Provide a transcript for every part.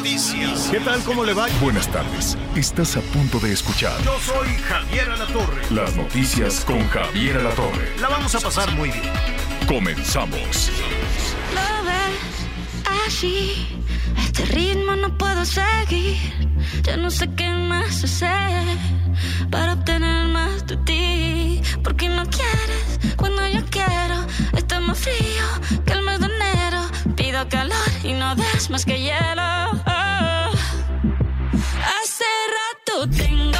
Noticias. ¿Qué tal? ¿Cómo le va? Buenas tardes. Estás a punto de escuchar Yo soy Javier Alatorre. las noticias con Javier Alatorre. La vamos a pasar muy bien. Comenzamos. Lo ves así, este ritmo no puedo seguir. Ya no sé qué más hacer para obtener más de ti. Porque no quieres cuando yo quiero. Está más frío que el mes de enero. Pido calor y no des más que hielo. Rato tengo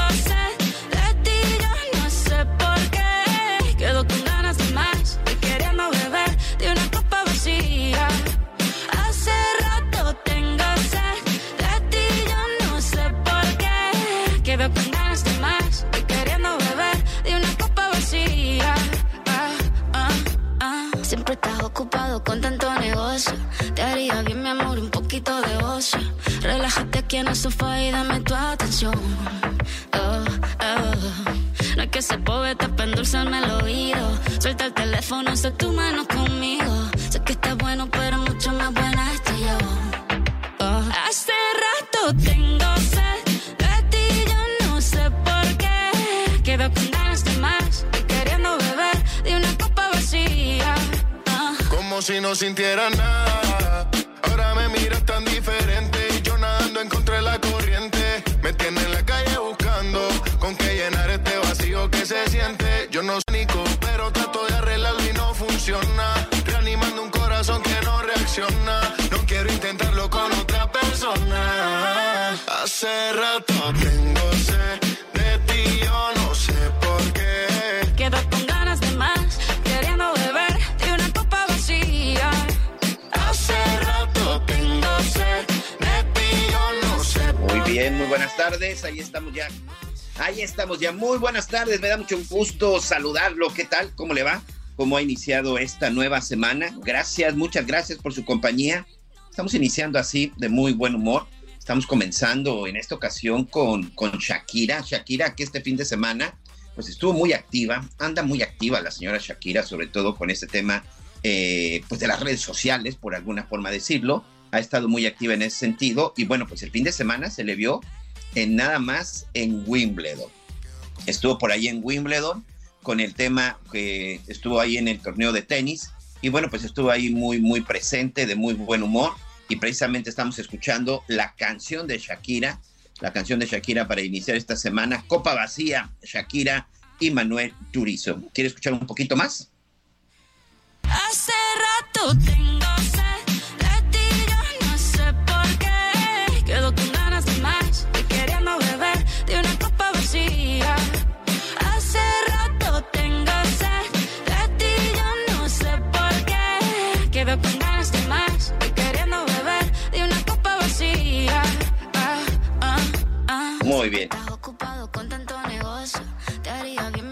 aquí en el sofá y dame tu atención. Oh, oh. No hay que ser poeta para endulzarme el oído. Suelta el teléfono, sé tu mano conmigo. Sé que está bueno, pero mucho más buena estoy yo. Oh. Hace rato tengo sed de ti, yo no sé por qué. Quedo con ganas de más y queriendo beber de una copa vacía. Como si no sintiera nada. Ahora me miras tan diferente nadando en contra de la corriente. Me tiene en la calle buscando con qué llenar este vacío que se siente. Yo no soy Nico, pero trato de arreglarlo y no funciona. Reanimando un corazón que no reacciona. No quiero intentarlo con otra persona. Hace rato tengo buenas tardes. Ahí estamos ya. Ahí estamos ya. Muy buenas tardes. Me da mucho gusto saludarlo. ¿Qué tal? ¿Cómo le va? ¿Cómo ha iniciado esta nueva semana? Gracias, muchas gracias por su compañía. Estamos iniciando así de muy buen humor. Estamos comenzando en esta ocasión con, con Shakira. Shakira, que este fin de semana pues estuvo muy activa, anda muy activa la señora Shakira, sobre todo con este tema eh, pues de las redes sociales, por alguna forma decirlo. Ha estado muy activa en ese sentido y bueno, pues el fin de semana se le vio en nada más en Wimbledon. Estuvo por ahí en Wimbledon con el tema que estuvo ahí en el torneo de tenis y bueno, pues estuvo ahí muy, muy presente, de muy buen humor y precisamente estamos escuchando la canción de Shakira, la canción de Shakira para iniciar esta semana, Copa Vacía, Shakira y Manuel Turizo. ¿Quiere escuchar un poquito más? Hace rato tengo mi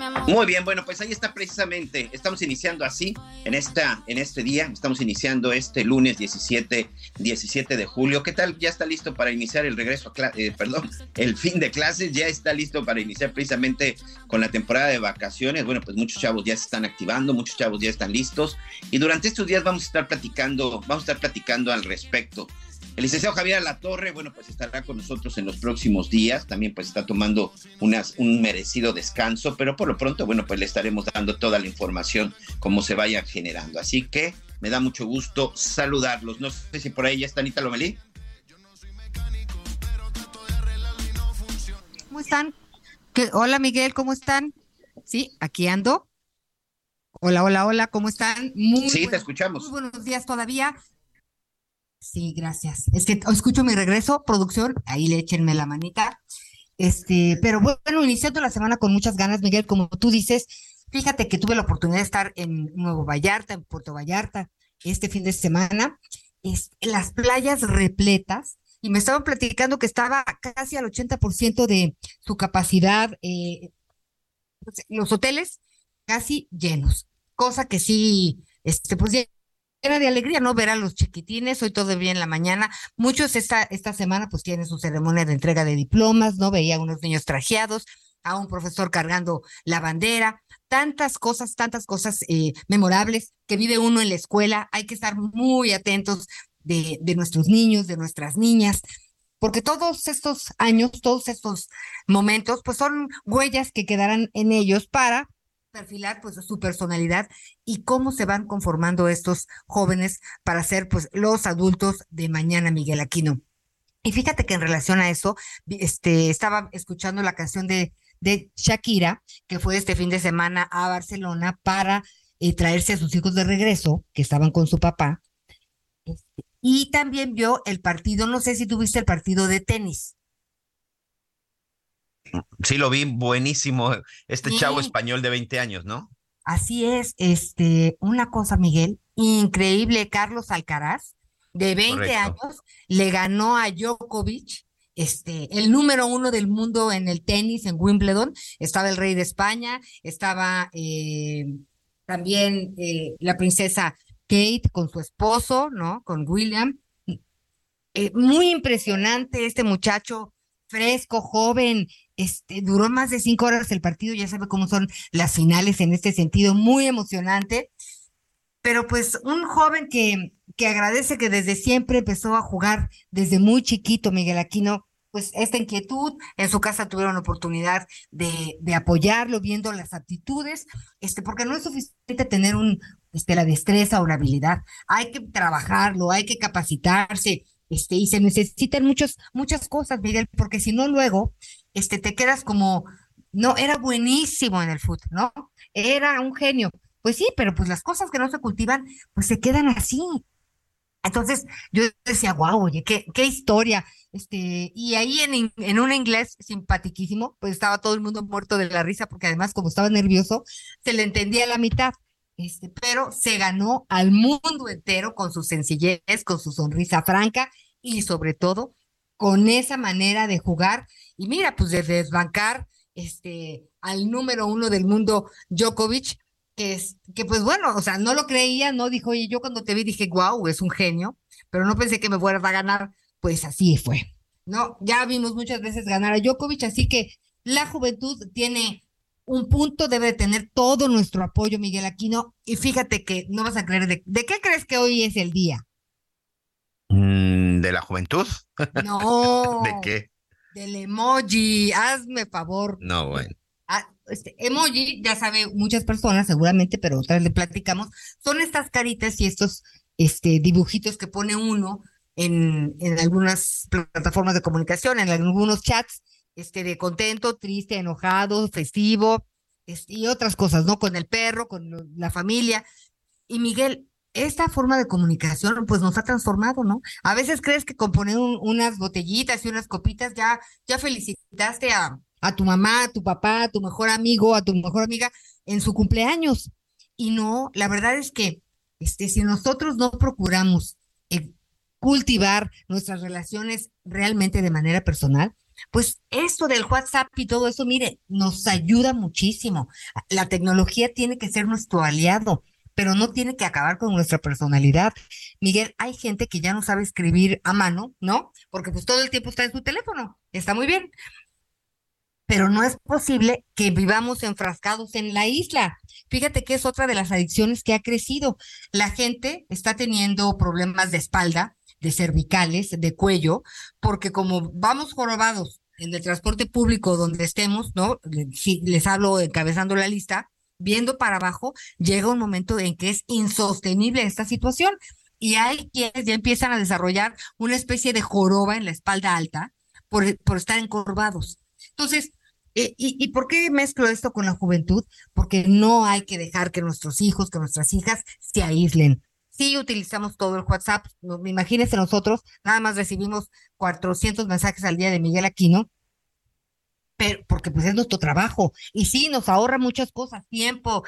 amor. Muy bien, bueno, pues ahí está precisamente. Estamos iniciando así en esta en este día. Estamos iniciando este lunes 17 17 de julio. ¿Qué tal? Ya está listo para iniciar el regreso a clases, perdón, el fin de clases. Ya está listo para iniciar precisamente con la temporada de vacaciones. Bueno, pues muchos chavos ya se están activando, muchos chavos ya están listos y durante estos días vamos a estar platicando, vamos a estar platicando al respecto. El licenciado Javier Alatorre, bueno, pues estará con nosotros en los próximos días. También pues está tomando unas, un merecido descanso, pero por lo pronto, bueno, pues le estaremos dando toda la información como se vaya generando. Así que me da mucho gusto saludarlos. No sé si por ahí ya está Anita Lomelí. ¿Cómo están? ¿Qué- Hola Miguel, ¿cómo están? Sí, aquí ando. Hola, hola, hola, ¿cómo están? Muy Sí, te escuchamos. Muy buenos días todavía. Sí, gracias. Es que escucho mi regreso, producción, ahí le échenme la manita. Este, pero bueno, iniciando la semana con muchas ganas, Miguel, como tú dices, fíjate que tuve la oportunidad de estar en Nuevo Vallarta, en Puerto Vallarta, este fin de semana, es, las playas repletas, y me estaban platicando que estaba casi al 80% de su capacidad, eh, los hoteles casi llenos, cosa que sí, este, pues era de alegría, ¿no? Ver a los chiquitines, hoy bien en la mañana. Muchos esta, esta semana pues tienen su ceremonia de entrega de diplomas, ¿no? Veía a unos niños trajeados, a un profesor cargando la bandera, tantas cosas, tantas cosas eh, memorables que vive uno en la escuela. Hay que estar muy atentos de, de nuestros niños, de nuestras niñas, porque todos estos años, todos estos momentos, pues son huellas que quedarán en ellos para perfilar pues su personalidad y cómo se van conformando estos jóvenes para ser pues los adultos de mañana, Miguel Aquino. Y fíjate que en relación a eso, este, estaba escuchando la canción de, de Shakira, que fue este fin de semana a Barcelona para eh, traerse a sus hijos de regreso, que estaban con su papá. Y también vio el partido, no sé si tuviste el partido de tenis. Sí, lo vi buenísimo. Este chavo español de 20 años, ¿no? Así es, este, una cosa, Miguel, increíble, Carlos Alcaraz, de 20 años, le ganó a Djokovic, este, el número uno del mundo en el tenis en Wimbledon. Estaba el rey de España, estaba eh, también eh, la princesa Kate con su esposo, ¿no? Con William. Eh, muy impresionante este muchacho fresco, joven, este, duró más de cinco horas el partido, ya sabe cómo son las finales en este sentido, muy emocionante. Pero pues un joven que, que agradece que desde siempre empezó a jugar desde muy chiquito, Miguel Aquino, pues esta inquietud, en su casa tuvieron oportunidad de, de apoyarlo, viendo las aptitudes, este, porque no es suficiente tener un, este, la destreza o la habilidad, hay que trabajarlo, hay que capacitarse, este, y se necesitan muchas, muchas cosas, Miguel, porque si no luego, este, te quedas como, no, era buenísimo en el fútbol, ¿no? Era un genio. Pues sí, pero pues las cosas que no se cultivan, pues se quedan así. Entonces yo decía, wow, oye, qué, historia. Este, y ahí en, en un inglés simpatiquísimo, pues estaba todo el mundo muerto de la risa, porque además, como estaba nervioso, se le entendía la mitad. Este, pero se ganó al mundo entero con su sencillez, con su sonrisa franca y sobre todo con esa manera de jugar. Y mira, pues de desbancar este, al número uno del mundo, Djokovic, que, es, que pues bueno, o sea, no lo creía, no dijo, oye, yo cuando te vi dije, wow, es un genio, pero no pensé que me fuera a ganar, pues así fue. No, ya vimos muchas veces ganar a Djokovic, así que la juventud tiene un punto debe tener todo nuestro apoyo, Miguel Aquino. Y fíjate que no vas a creer, ¿de, qué crees que hoy es el día? Mm, ¿De la juventud? No. ¿De qué? Del emoji, hazme favor. No, bueno. Ah, este, emoji, ya sabe muchas personas seguramente, pero otras le platicamos, son estas caritas y estos este, dibujitos que pone uno en, en algunas plataformas de comunicación, en algunos chats, este, de contento, triste, enojado, festivo, y otras cosas, ¿no? Con el perro, con la familia. Y Miguel, esta forma de comunicación, pues nos ha transformado, ¿no? A veces crees que con poner unas botellitas y unas copitas ya, ya felicitaste a, a tu mamá, a tu papá, a tu mejor amigo, a tu mejor amiga en su cumpleaños. Y no, la verdad es que este, si nosotros no procuramos eh, cultivar nuestras relaciones realmente de manera personal, pues esto del WhatsApp y todo eso, mire, nos ayuda muchísimo. La tecnología tiene que ser nuestro aliado, pero no tiene que acabar con nuestra personalidad. Miguel, hay gente que ya no sabe escribir a mano, ¿no? Porque pues todo el tiempo está en su teléfono. Está muy bien. Pero no es posible que vivamos enfrascados en la isla. Fíjate que es otra de las adicciones que ha crecido. La gente está teniendo problemas de espalda, de cervicales, de cuello, porque como vamos jorobados en el transporte público donde estemos, ¿no? Les hablo encabezando la lista, viendo para abajo, llega un momento en que es insostenible esta situación y hay quienes ya empiezan a desarrollar una especie de joroba en la espalda alta por, por estar encorvados. Entonces, eh, y, ¿Y por qué mezclo esto con la juventud? Porque no hay que dejar que nuestros hijos, que nuestras hijas se aíslen sí utilizamos todo el WhatsApp. Imagínense nosotros, nada más recibimos 400 mensajes al día de Miguel Aquino, pero porque pues es nuestro trabajo. Y sí, nos ahorra muchas cosas, tiempo,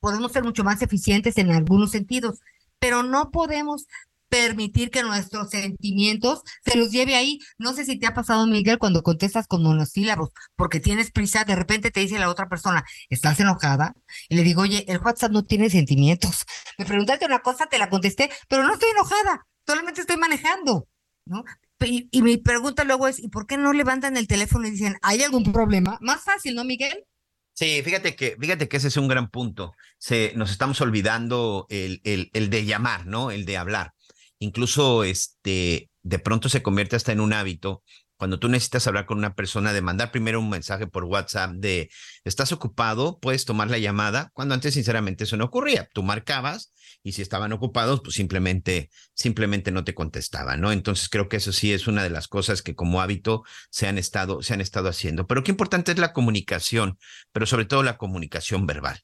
podemos ser mucho más eficientes en algunos sentidos, pero no podemos permitir que nuestros sentimientos se los lleve ahí. No sé si te ha pasado, Miguel, cuando contestas con monosílabos, porque tienes prisa, de repente te dice la otra persona, ¿estás enojada? Y le digo, oye, el WhatsApp no tiene sentimientos. Me preguntaste una cosa, te la contesté, pero no estoy enojada, solamente estoy manejando, ¿no? Y, mi pregunta luego es, ¿y por qué no levantan el teléfono y dicen, ¿hay algún problema? Más fácil, ¿no, Miguel? Sí, fíjate que, fíjate que ese es un gran punto. Se, nos estamos olvidando el, el, el de llamar, ¿no? El de hablar incluso este, de pronto se convierte hasta en un hábito. Cuando tú necesitas hablar con una persona, de mandar primero un mensaje por WhatsApp de estás ocupado, puedes tomar la llamada, cuando antes sinceramente eso no ocurría. Tú marcabas y si estaban ocupados, pues simplemente, simplemente no te contestaban, ¿no? Entonces creo que eso sí es una de las cosas que como hábito se han estado, se han estado haciendo. Pero qué importante es la comunicación, pero sobre todo la comunicación verbal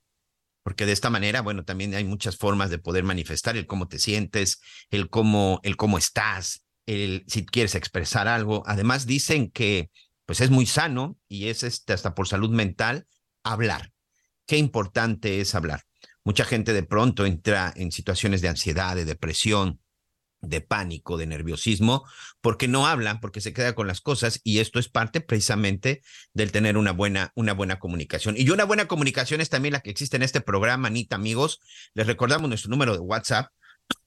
porque de esta manera, bueno, también hay muchas formas de poder manifestar el cómo te sientes, el cómo, el cómo estás, el si quieres expresar algo. Además dicen que pues es muy sano y es este, hasta por salud mental hablar. Qué importante es hablar. Mucha gente de pronto entra en situaciones de ansiedad, de depresión, de pánico, de nerviosismo, porque no hablan, porque se queda con las cosas y esto es parte precisamente del tener una buena, una buena comunicación. Y una buena comunicación es también la que existe en este programa, Anita, amigos. Les recordamos nuestro número de WhatsApp.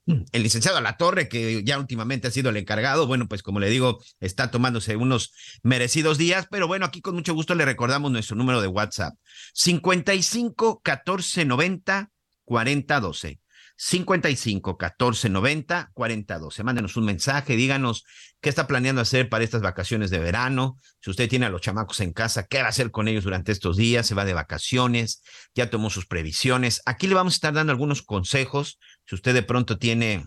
El licenciado La Torre, que ya últimamente ha sido el encargado, bueno, pues como le digo, está tomándose unos merecidos días, pero bueno, aquí con mucho gusto le recordamos nuestro número de WhatsApp, 55 14 90 40 12. 55 14 90 40 12. Mándenos un mensaje, díganos qué está planeando hacer para estas vacaciones de verano. Si usted tiene a los chamacos en casa, qué va a hacer con ellos durante estos días, se va de vacaciones, ya tomó sus previsiones. Aquí le vamos a estar dando algunos consejos. Si usted de pronto tiene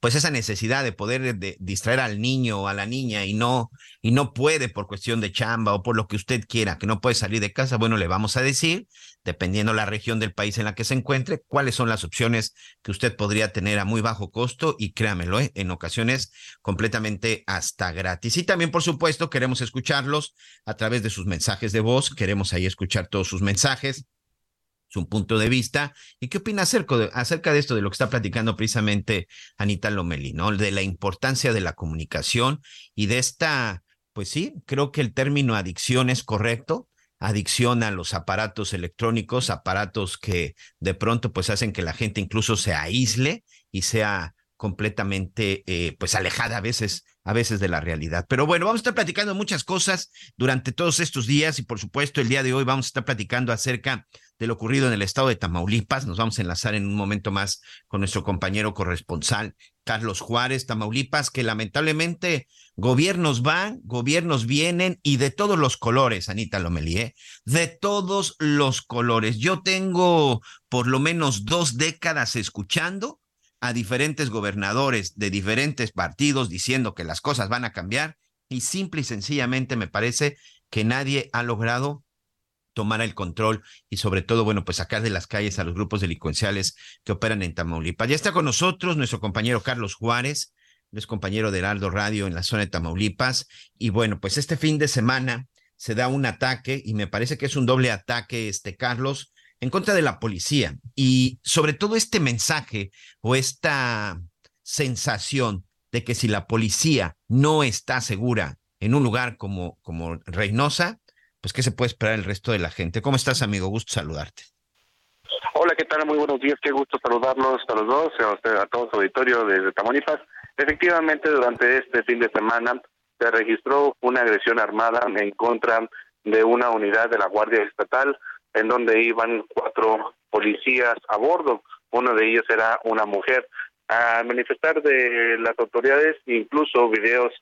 pues esa necesidad de poder distraer al niño o a la niña y no y no puede por cuestión de chamba o por lo que usted quiera, que no puede salir de casa, bueno, le vamos a decir, dependiendo la región del país en la que se encuentre, cuáles son las opciones que usted podría tener a muy bajo costo y créamelo, ¿eh? en ocasiones completamente hasta gratis. Y también, por supuesto, queremos escucharlos a través de sus mensajes de voz, queremos ahí escuchar todos sus mensajes su punto de vista. ¿Y qué opina acerca de, acerca de esto, de lo que está platicando precisamente Anita Lomeli, ¿no? De la importancia de la comunicación y de esta, pues sí, creo que el término adicción es correcto. Adicción a los aparatos electrónicos, aparatos que de pronto pues hacen que la gente incluso se aísle y sea completamente eh, pues alejada a veces a veces de la realidad. Pero bueno, vamos a estar platicando muchas cosas durante todos estos días y por supuesto el día de hoy vamos a estar platicando acerca de lo ocurrido en el estado de Tamaulipas. Nos vamos a enlazar en un momento más con nuestro compañero corresponsal Carlos Juárez, Tamaulipas, que lamentablemente gobiernos van, gobiernos vienen y de todos los colores, Anita Lomelie, ¿eh? de todos los colores. Yo tengo por lo menos dos décadas escuchando a diferentes gobernadores de diferentes partidos diciendo que las cosas van a cambiar y simple y sencillamente me parece que nadie ha logrado tomar el control y sobre todo, bueno, pues sacar de las calles a los grupos delincuenciales que operan en Tamaulipas. Ya está con nosotros nuestro compañero Carlos Juárez, es compañero de Heraldo Radio en la zona de Tamaulipas. Y bueno, pues este fin de semana se da un ataque y me parece que es un doble ataque, este Carlos, en contra de la policía y sobre todo este mensaje o esta sensación de que si la policía no está segura en un lugar como, como Reynosa, pues qué se puede esperar el resto de la gente. ¿Cómo estás, amigo? Gusto saludarte. Hola, ¿qué tal? Muy buenos días. Qué gusto saludarlos a los dos, a, a todo su auditorio desde Tamaulipas. Efectivamente, durante este fin de semana se registró una agresión armada en contra de una unidad de la Guardia Estatal en donde iban cuatro policías a bordo. Uno de ellos era una mujer. A manifestar de las autoridades, incluso videos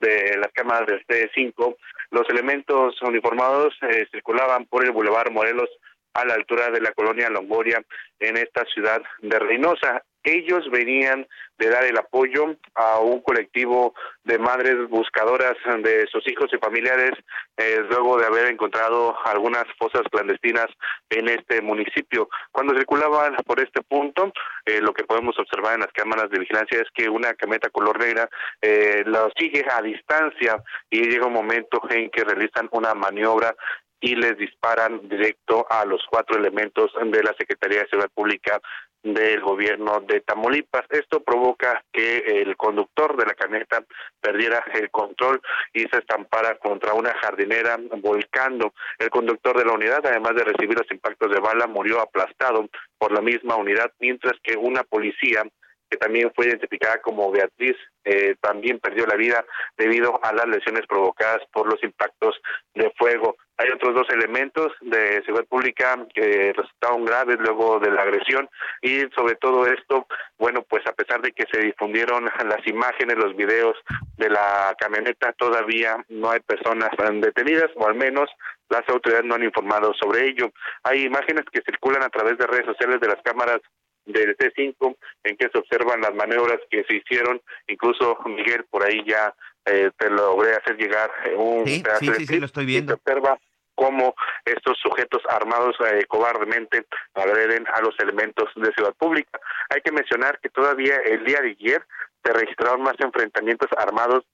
de las cámaras del C5, los elementos uniformados eh, circulaban por el Boulevard Morelos a la altura de la colonia Longoria en esta ciudad de Reynosa ellos venían de dar el apoyo a un colectivo de madres buscadoras de sus hijos y familiares eh, luego de haber encontrado algunas fosas clandestinas en este municipio. Cuando circulaban por este punto, eh, lo que podemos observar en las cámaras de vigilancia es que una camioneta color negra eh, los sigue a distancia y llega un momento en que realizan una maniobra y les disparan directo a los cuatro elementos de la Secretaría de Seguridad Pública del gobierno de Tamaulipas. Esto provoca que el conductor de la camioneta perdiera el control y se estampara contra una jardinera volcando. El conductor de la unidad, además de recibir los impactos de bala, murió aplastado por la misma unidad, mientras que una policía que también fue identificada como Beatriz, eh, también perdió la vida debido a las lesiones provocadas por los impactos de fuego. Hay otros dos elementos de seguridad pública que resultaron graves luego de la agresión y sobre todo esto, bueno, pues a pesar de que se difundieron las imágenes, los videos de la camioneta, todavía no hay personas detenidas o al menos las autoridades no han informado sobre ello. Hay imágenes que circulan a través de redes sociales de las cámaras del C5 en que se observan las maniobras que se hicieron, incluso Miguel por ahí ya eh, te logré hacer llegar eh, un sí, sí, sí, lo estoy viendo. se observa cómo estos sujetos armados eh, cobardemente agreden a los elementos de ciudad pública. Hay que mencionar que todavía el día de ayer se registraron más enfrentamientos armados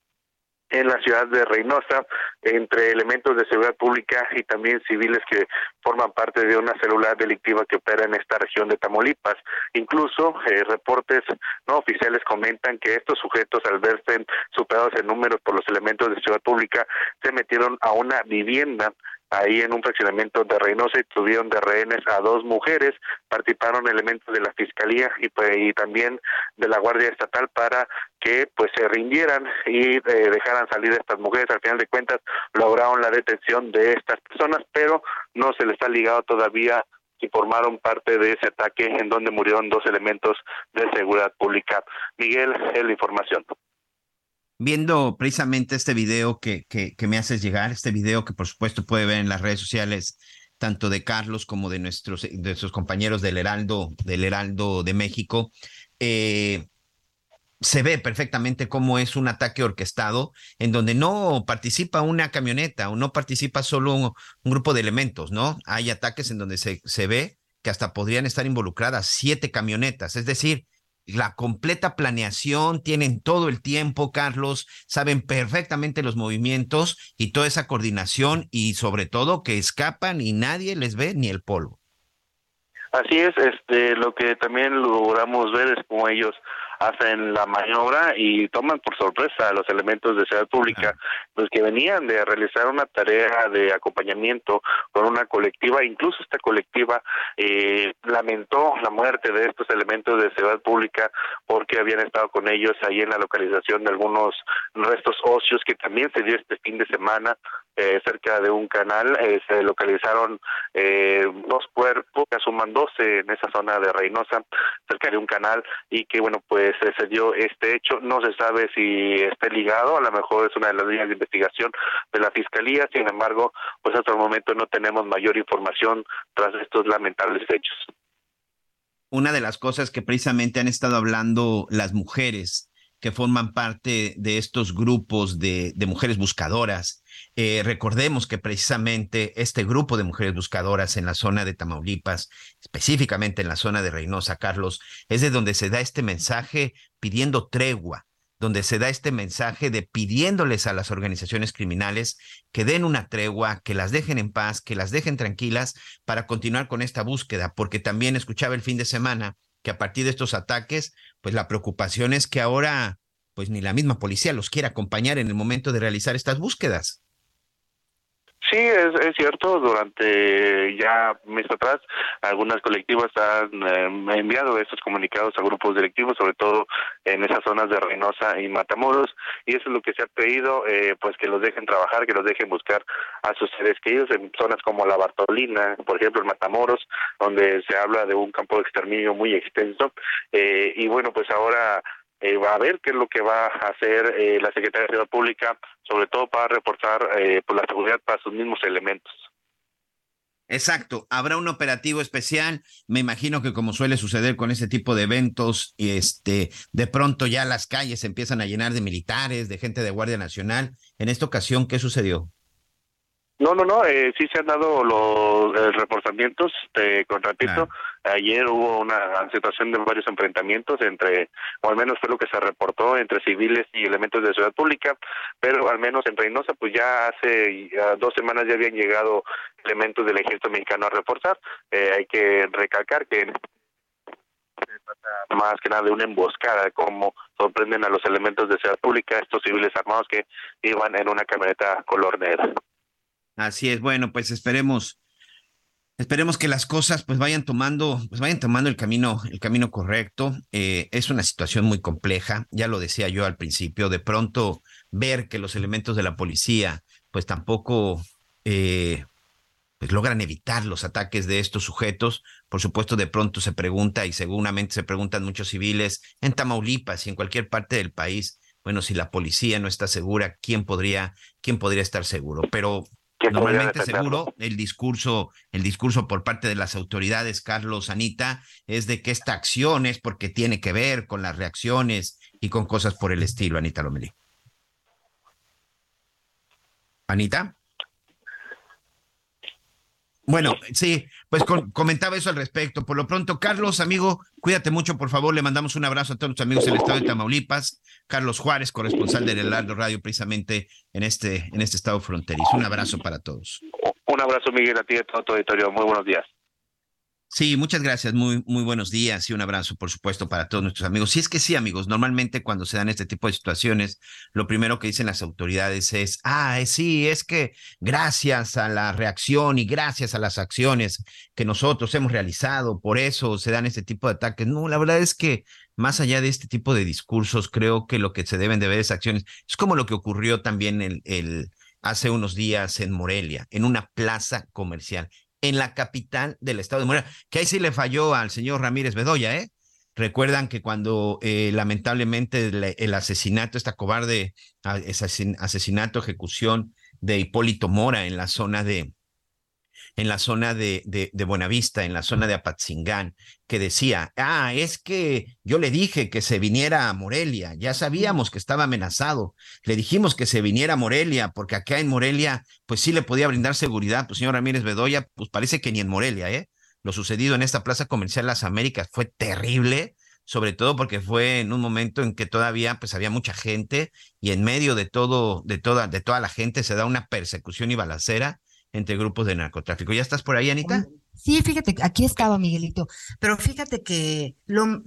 en la ciudad de Reynosa entre elementos de seguridad pública y también civiles que forman parte de una célula delictiva que opera en esta región de Tamaulipas. Incluso eh, reportes no oficiales comentan que estos sujetos al verse superados en números por los elementos de seguridad pública se metieron a una vivienda ahí en un fraccionamiento de Reynosa y tuvieron de rehenes a dos mujeres, participaron elementos de la Fiscalía y, pues, y también de la Guardia Estatal para que pues se rindieran y eh, dejaran salir a estas mujeres. Al final de cuentas lograron la detención de estas personas, pero no se les ha ligado todavía si formaron parte de ese ataque en donde murieron dos elementos de seguridad pública. Miguel, es la información viendo precisamente este video que, que, me haces llegar, este video que por supuesto puede ver en las redes sociales, tanto de Carlos como de nuestros, de nuestros compañeros del Heraldo, del Heraldo de México, eh, se ve perfectamente cómo es un ataque orquestado en donde no participa una camioneta o no participa solo un, un grupo de elementos, ¿no? Hay ataques en donde se, se ve que hasta podrían estar involucradas siete camionetas, es decir, la completa planeación, tienen todo el tiempo, Carlos, saben perfectamente los movimientos y toda esa coordinación y sobre todo que escapan y nadie les ve ni el polvo. Así es, este, lo que también logramos ver es como ellos hacen la maniobra y toman por sorpresa a los elementos de seguridad pública, los que venían de realizar una tarea de acompañamiento con una colectiva, incluso esta colectiva eh, lamentó la muerte de estos elementos de seguridad pública porque habían estado con ellos ahí en la localización de algunos restos óseos que también se dio este fin de semana eh, cerca de un canal, eh, se localizaron eh, dos cuerpos que suman 12 en esa zona de Reynosa, cerca de un canal, y que bueno, pues se dio este hecho. No se sabe si esté ligado, a lo mejor es una de las líneas de investigación de la Fiscalía, sin embargo, pues hasta el momento no tenemos mayor información tras estos lamentables hechos. Una de las cosas que precisamente han estado hablando las mujeres que forman parte de estos grupos de, mujeres buscadoras, eh, recordemos que precisamente este grupo de mujeres buscadoras en la zona de Tamaulipas, específicamente en la zona de Reynosa, Carlos, es de donde se da este mensaje pidiendo tregua, donde se da este mensaje de pidiéndoles a las organizaciones criminales que den una tregua, que las dejen en paz, que las dejen tranquilas para continuar con esta búsqueda, porque también escuchaba el fin de semana que a partir de estos ataques, pues la preocupación es que ahora pues ni la misma policía los quiere acompañar en el momento de realizar estas búsquedas. Sí, es, es cierto. Durante ya mes atrás, algunas colectivas han eh, enviado estos comunicados a grupos directivos, sobre todo en esas zonas de Reynosa y Matamoros, y eso es lo que se ha pedido, eh, pues que los dejen trabajar, que los dejen buscar a sus seres queridos en zonas como la Bartolina, por ejemplo, en Matamoros, donde se habla de un campo de exterminio muy extenso. Eh, y bueno, pues ahora eh, va a ver qué es lo que va a hacer eh, la Secretaría de Seguridad Pública, sobre todo para reportar eh, por la seguridad para sus mismos elementos. Exacto, habrá un operativo especial. Me imagino que como suele suceder con este tipo de eventos, este, de pronto ya las calles se empiezan a llenar de militares, de gente de Guardia Nacional. En esta ocasión, ¿qué sucedió? No, no, no, eh, sí se han dado los eh, reportamientos, te con repito, ayer hubo una situación de varios enfrentamientos entre, o al menos fue lo que se reportó entre civiles y elementos de seguridad pública, pero al menos en Reynosa, pues ya hace dos semanas ya habían llegado elementos del ejército mexicano a reforzar. Eh, hay que recalcar que más que nada de una emboscada, como sorprenden a los elementos de seguridad pública, estos civiles armados que iban en una camioneta color negra. Así es, bueno, pues esperemos, esperemos que las cosas pues vayan tomando, pues vayan tomando el camino, el camino correcto. Eh, es una situación muy compleja, ya lo decía yo al principio, de pronto ver que los elementos de la policía pues tampoco eh, pues logran evitar los ataques de estos sujetos. Por supuesto, de pronto se pregunta y seguramente se preguntan muchos civiles en Tamaulipas y en cualquier parte del país, bueno, si la policía no está segura, ¿quién podría, quién podría estar seguro? Pero Normalmente seguro el discurso, el discurso por parte de las autoridades, Carlos, Anita, es de que esta acción es porque tiene que ver con las reacciones y con cosas por el estilo, Anita Lomelí. Anita. Bueno, sí, pues comentaba eso al respecto. Por lo pronto, Carlos, amigo, cuídate mucho, por favor. Le mandamos un abrazo a todos los amigos del estado de Tamaulipas. Carlos Juárez, corresponsal del Heraldo Radio, precisamente en este, en este estado fronterizo. Un abrazo para todos. Un abrazo, Miguel, a ti a todo tu auditorio. Muy buenos días. Sí, muchas gracias. Muy, muy buenos días y un abrazo, por supuesto, para todos nuestros amigos. Si es que sí, amigos, normalmente cuando se dan este tipo de situaciones, lo primero que dicen las autoridades es, ah, sí, es que gracias a la reacción y gracias a las acciones que nosotros hemos realizado, por eso se dan este tipo de ataques. No, la verdad es que más allá de este tipo de discursos, creo que lo que se deben de ver es acciones. Es como lo que ocurrió también el, el hace unos días en Morelia, en una plaza comercial en la capital del estado de Morelia, que ahí sí le falló al señor Ramírez Bedoya, ¿eh? Recuerdan que cuando eh, lamentablemente el, asesinato, esta cobarde asesinato, ejecución de Hipólito Mora en la zona de, en la zona de, de, Buenavista, en la zona de Apatzingán, que decía, ah, es que yo le dije que se viniera a Morelia, ya sabíamos que estaba amenazado, le dijimos que se viniera a Morelia, porque acá en Morelia, pues sí le podía brindar seguridad, pues señor Ramírez Bedoya, pues parece que ni en Morelia, ¿eh? Lo sucedido en esta Plaza Comercial Las Américas fue terrible, sobre todo porque fue en un momento en que todavía pues había mucha gente y en medio de todo de toda de toda la gente se da una persecución y balacera entre grupos de narcotráfico. ¿Ya estás por ahí, Anita? Sí, fíjate, aquí estaba Miguelito, pero fíjate que lo,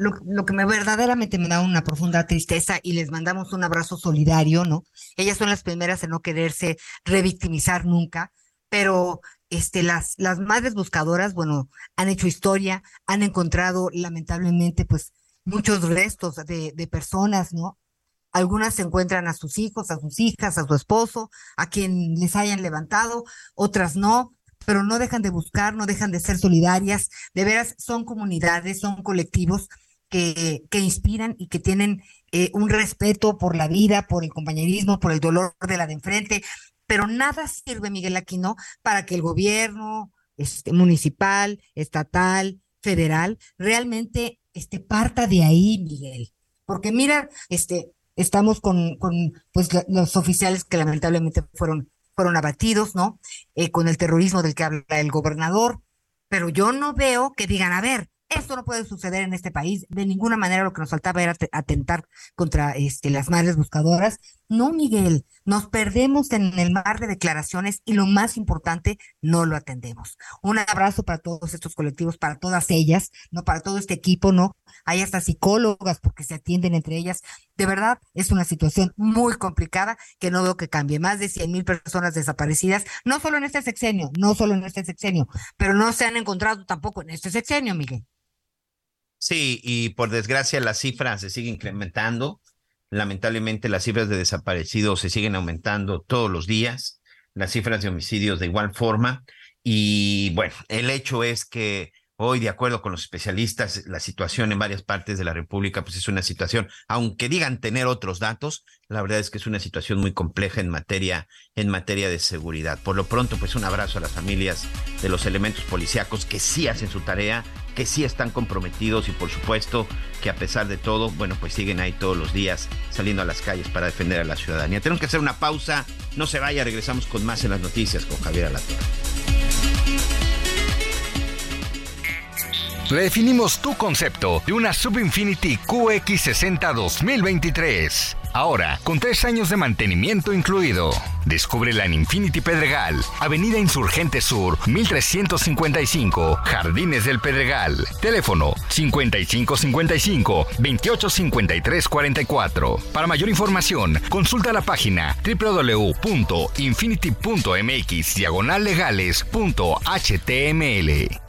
que me verdaderamente me da una profunda tristeza y les mandamos un abrazo solidario, ¿no? Ellas son las primeras en no quererse revictimizar nunca, pero este, las, las madres buscadoras, bueno, han hecho historia, han encontrado lamentablemente pues muchos restos de, de personas, ¿no? Algunas encuentran a sus hijos, a sus hijas, a su esposo, a quien les hayan levantado, otras no, pero no dejan de buscar, no dejan de ser solidarias. De veras, son comunidades, son colectivos que, que inspiran y que tienen eh, un respeto por la vida, por el compañerismo, por el dolor de la de enfrente. Pero nada sirve, Miguel Aquino, para que el gobierno este, municipal, estatal, federal, realmente este, parta de ahí, Miguel. Porque mira, este, estamos con, con pues, los oficiales que lamentablemente fueron, fueron abatidos, ¿no? Eh, con el terrorismo del que habla el gobernador, pero yo no veo que digan, a ver, esto no puede suceder en este país. De ninguna manera lo que nos faltaba era atentar contra este, las madres buscadoras. No, Miguel, nos perdemos en el mar de declaraciones y lo más importante, no lo atendemos. Un abrazo para todos estos colectivos, para todas ellas, no para todo este equipo, no. Hay hasta psicólogas porque se atienden entre ellas. De verdad, es una situación muy complicada que no veo que cambie. Más de 100 mil personas desaparecidas, no solo en este sexenio, no solo en este sexenio, pero no se han encontrado tampoco en este sexenio, Miguel. Sí, y por desgracia las cifras se siguen incrementando. Lamentablemente las cifras de desaparecidos se siguen aumentando todos los días, las cifras de homicidios de igual forma. Y bueno, el hecho es que Hoy, de acuerdo con los especialistas, la situación en varias partes de la República, pues es una situación, aunque digan tener otros datos, la verdad es que es una situación muy compleja en materia, en materia de seguridad. Por lo pronto, pues un abrazo a las familias de los elementos policíacos que sí hacen su tarea, que sí están comprometidos y por supuesto que a pesar de todo, bueno, pues siguen ahí todos los días saliendo a las calles para defender a la ciudadanía. Tenemos que hacer una pausa, no se vaya, regresamos con más en las noticias con Javier Alatorre. redefinimos tu concepto de una Subinfinity QX60 2023. Ahora, con tres años de mantenimiento incluido. Descúbrela en Infinity Pedregal, Avenida Insurgente Sur, 1355, Jardines del Pedregal. Teléfono 5555-285344. Para mayor información, consulta la página www.infinity.mx diagonallegales.html.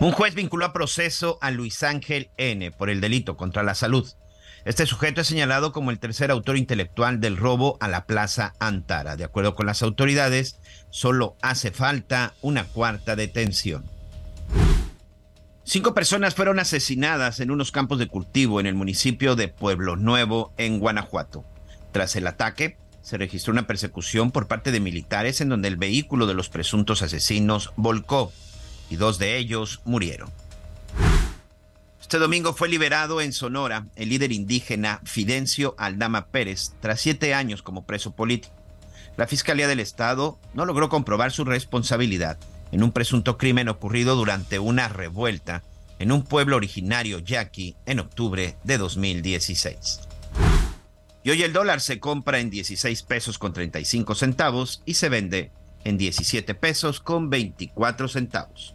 Un juez vinculó a proceso a Luis Ángel N. por el delito contra la salud. Este sujeto es señalado como el tercer autor intelectual del robo a la Plaza Antara. De acuerdo con las autoridades, solo hace falta una cuarta detención. Cinco personas fueron asesinadas en unos campos de cultivo en el municipio de Pueblo Nuevo, en Guanajuato. Tras el ataque, se registró una persecución por parte de militares en donde el vehículo de los presuntos asesinos volcó y dos de ellos murieron. Este domingo fue liberado en Sonora el líder indígena Fidencio Aldama Pérez tras siete años como preso político. La Fiscalía del Estado no logró comprobar su responsabilidad en un presunto crimen ocurrido durante una revuelta en un pueblo originario yaqui en octubre de 2016. Y hoy el dólar se compra en 16 pesos con 35 centavos y se vende en 17 pesos con 24 centavos.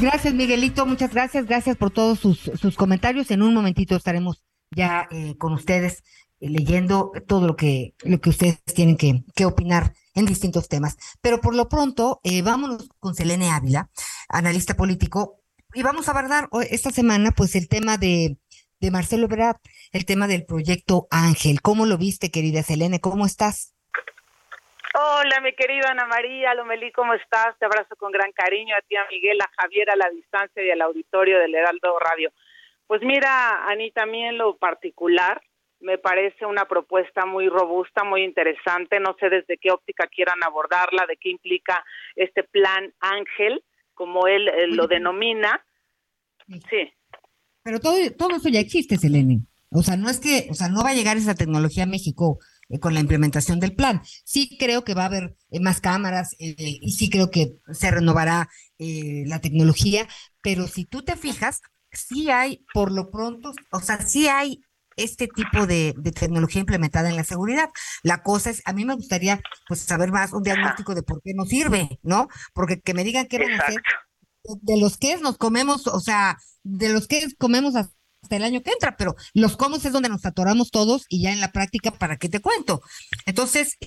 Gracias, Miguelito. Muchas gracias. Gracias por todos sus, comentarios. En un momentito estaremos ya eh, con ustedes eh, leyendo todo lo que, lo que ustedes tienen que, que opinar en distintos temas. Pero por lo pronto, eh, vámonos con Selene Ávila, analista político, y vamos a abordar esta semana pues el tema de, de Marcelo Ebrard, el tema del proyecto Ángel. ¿Cómo lo viste, querida Selene? ¿Cómo estás? Hola, mi querida Ana María Lomelí, ¿cómo estás? Te abrazo con gran cariño a ti, a Miguel, a Javier, a la distancia y al auditorio del Heraldo Radio. Pues mira, Anita, a mí en lo particular me parece una propuesta muy robusta, muy interesante. No sé desde qué óptica quieran abordarla, de qué implica este plan Ángel, como él, lo denomina. Sí. Pero todo, todo eso ya existe, Selene. O sea, no es que, o sea, no va a llegar esa tecnología a México eh, con la implementación del plan. Sí creo que va a haber eh, más cámaras eh, y sí creo que se renovará la tecnología, pero si tú te fijas, sí hay, por lo pronto, o sea, sí hay este tipo de, tecnología implementada en la seguridad. La cosa es, a mí me gustaría pues saber más un diagnóstico de por qué no sirve, ¿no? Porque que me digan qué van a hacer. De los que nos comemos, o sea, de los que comemos hasta el año que entra, pero los cómo es donde nos atoramos todos y ya en la práctica, ¿para qué te cuento? Entonces,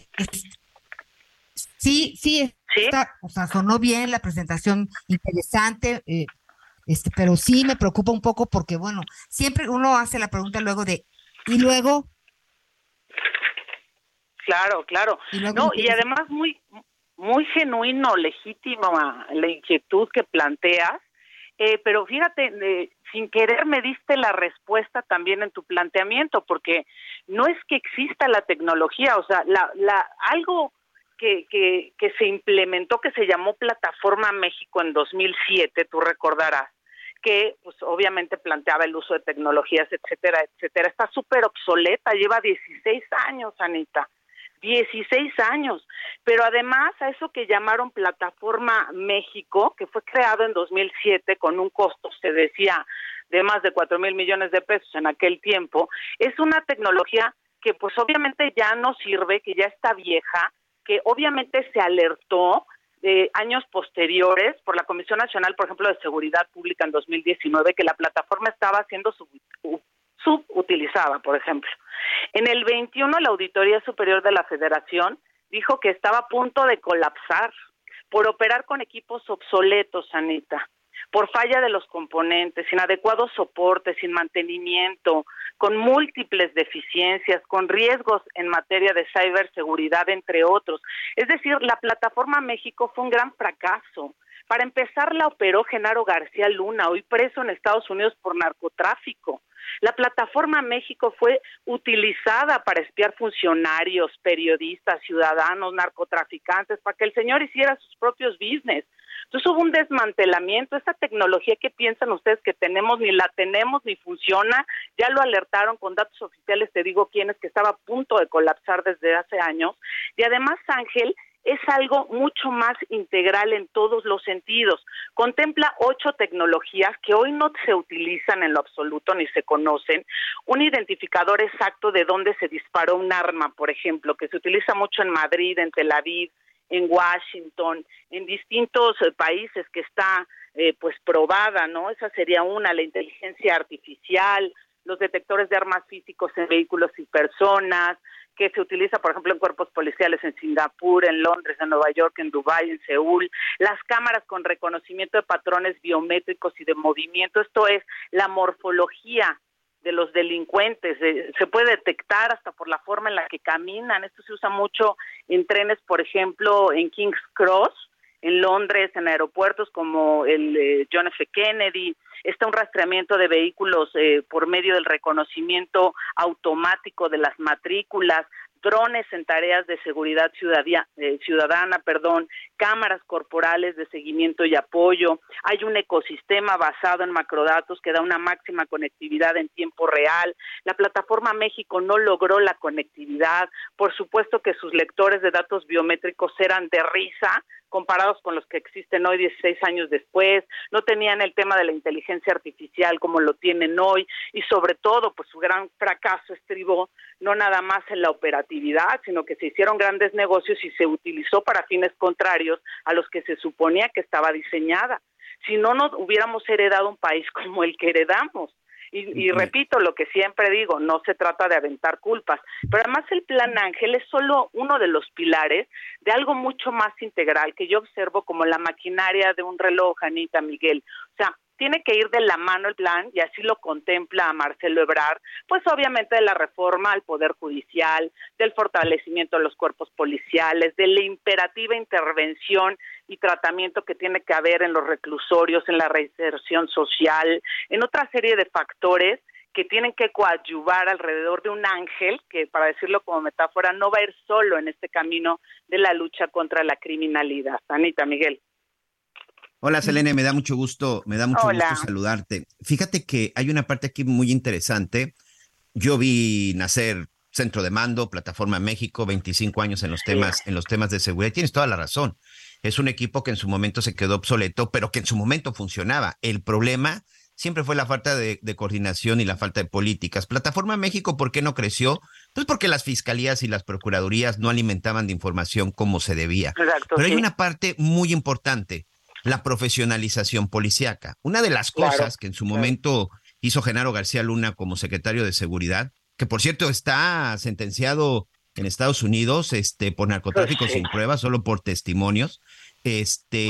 sí, sí, Está, o sea, sonó bien la presentación, interesante, eh, este, pero sí me preocupa un poco porque, bueno, siempre uno hace la pregunta luego de, ¿y luego? Claro, claro. no, y además muy, muy genuino, legítimo la inquietud que planteas, eh, pero fíjate, eh, sin querer me diste la respuesta también en tu planteamiento, porque no es que exista la tecnología, o sea, la, la, algo que, que, que se implementó, que se llamó Plataforma México en 2007, tú recordarás, que pues obviamente planteaba el uso de tecnologías, etcétera, etcétera. Está súper obsoleta, lleva 16 años, Anita. 16 años. Pero además a eso que llamaron Plataforma México, que fue creado en 2007 con un costo, se decía, de más de 4 mil millones de pesos en aquel tiempo, es una tecnología que pues obviamente ya no sirve, que ya está vieja, que obviamente se alertó de años posteriores por la Comisión Nacional, por ejemplo, de Seguridad Pública en 2019, que la plataforma estaba siendo subutilizada, por ejemplo. En el 21, la Auditoría Superior de la Federación dijo que estaba a punto de colapsar por operar con equipos obsoletos, Anita por falla de los componentes, sin adecuado soporte, sin mantenimiento, con múltiples deficiencias, con riesgos en materia de ciberseguridad, entre otros. Es decir, la plataforma México fue un gran fracaso. Para empezar, la operó Genaro García Luna, hoy preso en Estados Unidos por narcotráfico. La plataforma México fue utilizada para espiar funcionarios, periodistas, ciudadanos, narcotraficantes, para que el señor hiciera sus propios business. Entonces hubo un desmantelamiento, esa tecnología que piensan ustedes que tenemos ni la tenemos ni funciona, ya lo alertaron con datos oficiales, te digo quién es que estaba a punto de colapsar desde hace años. Y además, Ángel, es algo mucho más integral en todos los sentidos. Contempla ocho tecnologías que hoy no se utilizan en lo absoluto ni se conocen. Un identificador exacto de dónde se disparó un arma, por ejemplo, que se utiliza mucho en Madrid, en Tel Aviv, en Washington, en distintos eh, países que está eh, pues probada, ¿no? Esa sería una, la inteligencia artificial, los detectores de armas físicos en vehículos y personas, que se utiliza, por ejemplo, en cuerpos policiales en Singapur, en Londres, en Nueva York, en Dubái, en Seúl, las cámaras con reconocimiento de patrones biométricos y de movimiento, esto es la morfología de los delincuentes, se puede detectar hasta por la forma en la que caminan, esto se usa mucho en trenes, por ejemplo, en King's Cross, en Londres, en aeropuertos como el eh, John F. Kennedy, está un rastreamiento de vehículos eh, por medio del reconocimiento automático de las matrículas, drones en tareas de seguridad eh, ciudadana, perdón, cámaras corporales de seguimiento y apoyo. Hay un ecosistema basado en macrodatos que da una máxima conectividad en tiempo real. La plataforma México no logró la conectividad. Por supuesto que sus lectores de datos biométricos eran de risa, comparados con los que existen hoy 16 años después, no tenían el tema de la inteligencia artificial como lo tienen hoy y sobre todo pues su gran fracaso estribó no nada más en la operatividad, sino que se hicieron grandes negocios y se utilizó para fines contrarios a los que se suponía que estaba diseñada. Si no nos hubiéramos heredado un país como el que heredamos, y, repito lo que siempre digo, no se trata de aventar culpas, pero además el Plan Ángel es solo uno de los pilares de algo mucho más integral que yo observo como la maquinaria de un reloj, Anita Miguel. O sea, tiene que ir de la mano el plan, y así lo contempla Marcelo Ebrard, pues obviamente de la reforma al Poder Judicial, del fortalecimiento de los cuerpos policiales, de la imperativa intervención y tratamiento que tiene que haber en los reclusorios, en la reinserción social, en otra serie de factores que tienen que coadyuvar alrededor de un ángel que, para decirlo como metáfora, no va a ir solo en este camino de la lucha contra la criminalidad. Anita, Miguel. Hola Selene, me da mucho gusto, me da mucho gusto saludarte. Fíjate que hay una parte aquí muy interesante. Yo vi nacer Centro de Mando, Plataforma México, 25 años en los temas, en los temas de seguridad. Tienes toda la razón. Es un equipo que en su momento se quedó obsoleto, pero que en su momento funcionaba. El problema siempre fue la falta de, coordinación y la falta de políticas. Plataforma México, ¿por qué no creció? Pues porque las fiscalías y las procuradurías no alimentaban de información como se debía. Pero hay una parte muy importante la profesionalización policíaca. Una de las cosas que en su momento hizo Genaro García Luna como secretario de Seguridad, que por cierto está sentenciado en Estados Unidos este, por narcotráfico sin pruebas, solo por testimonios, este,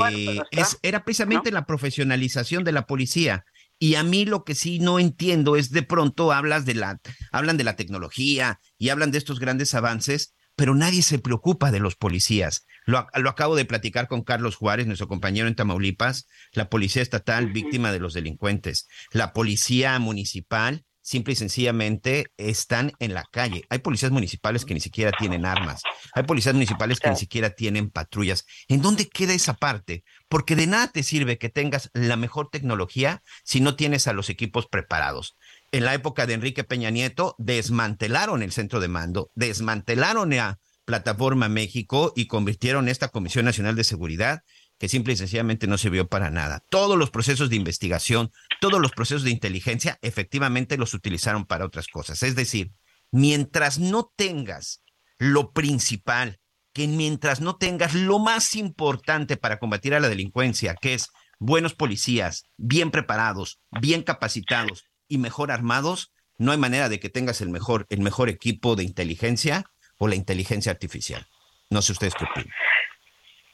es, era precisamente la profesionalización de la policía. Y a mí lo que sí no entiendo es de pronto hablas de la, hablan de la tecnología y hablan de estos grandes avances, pero nadie se preocupa de los policías. Lo, acabo de platicar con Carlos Juárez, nuestro compañero en Tamaulipas, la policía estatal víctima de los delincuentes, la policía municipal, simple y sencillamente están en la calle. Hay policías municipales que ni siquiera tienen armas. Hay policías municipales que ni siquiera tienen patrullas. ¿En dónde queda esa parte? Porque de nada te sirve que tengas la mejor tecnología si no tienes a los equipos preparados. En la época de Enrique Peña Nieto, desmantelaron el centro de mando, desmantelaron a Plataforma México y convirtieron esta Comisión Nacional de Seguridad que simple y sencillamente no sirvió para nada. Todos los procesos de investigación, todos los procesos de inteligencia, efectivamente los utilizaron para otras cosas. Es decir, mientras no tengas lo principal, que mientras no tengas lo más importante para combatir a la delincuencia, que es buenos policías, bien preparados, bien capacitados y mejor armados, no hay manera de que tengas el mejor, el mejor equipo de inteligencia o la inteligencia artificial. No sé ustedes qué opinan.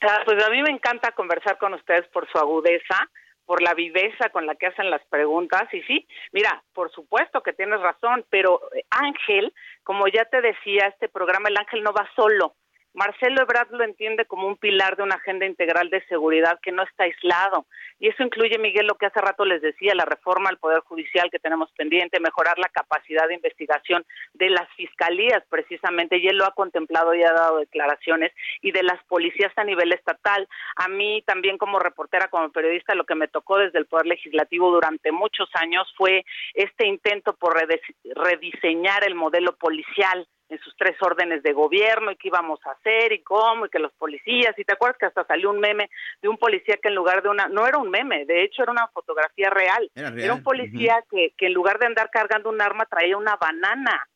Ah, pues a mí me encanta conversar con ustedes por su agudeza, por la viveza con la que hacen las preguntas. Y sí, mira, por supuesto que tienes razón, pero eh, Ángel, como ya te decía, este programa, el Ángel no va solo. Marcelo Ebrard lo entiende como un pilar de una agenda integral de seguridad que no está aislado. Y eso incluye, Miguel, lo que hace rato les decía, la reforma al Poder Judicial que tenemos pendiente, mejorar la capacidad de investigación de las fiscalías precisamente, y él lo ha contemplado y ha dado declaraciones, y de las policías a nivel estatal. A mí también como reportera, como periodista, lo que me tocó desde el Poder Legislativo durante muchos años fue este intento por rediseñar el modelo policial en sus tres órdenes de gobierno y qué íbamos a hacer y cómo y que los policías y te acuerdas que hasta salió un meme de un policía que en lugar de una no era un meme de hecho era una fotografía real era, un policía que, que en lugar de andar cargando un arma traía una banana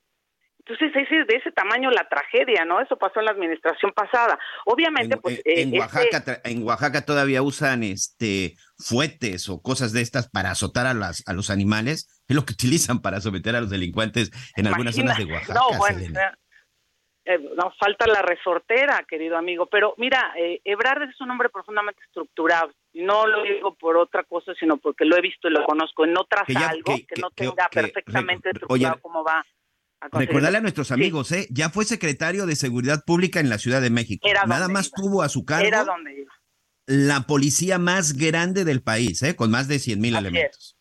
entonces es de ese tamaño la tragedia, ¿no? Eso pasó en la administración pasada. Obviamente, pues en, eh, Oaxaca, en Oaxaca todavía usan este fuetes o cosas de estas para azotar a las a los animales. Es lo que utilizan para someter a los delincuentes en algunas zonas de Oaxaca. No, bueno, eh, eh, nos falta la resortera, querido amigo. Pero mira, eh, Ebrard es un hombre profundamente estructurado. No lo digo por otra cosa, sino porque lo he visto y lo conozco. No traza algo que, no tenga perfectamente estructurado cómo va Recordarle a nuestros amigos, ¿eh? Ya fue secretario de Seguridad Pública en la Ciudad de México. Nada más tuvo a su cargo la policía más grande del país, ¿eh? Con más de 100 mil elementos.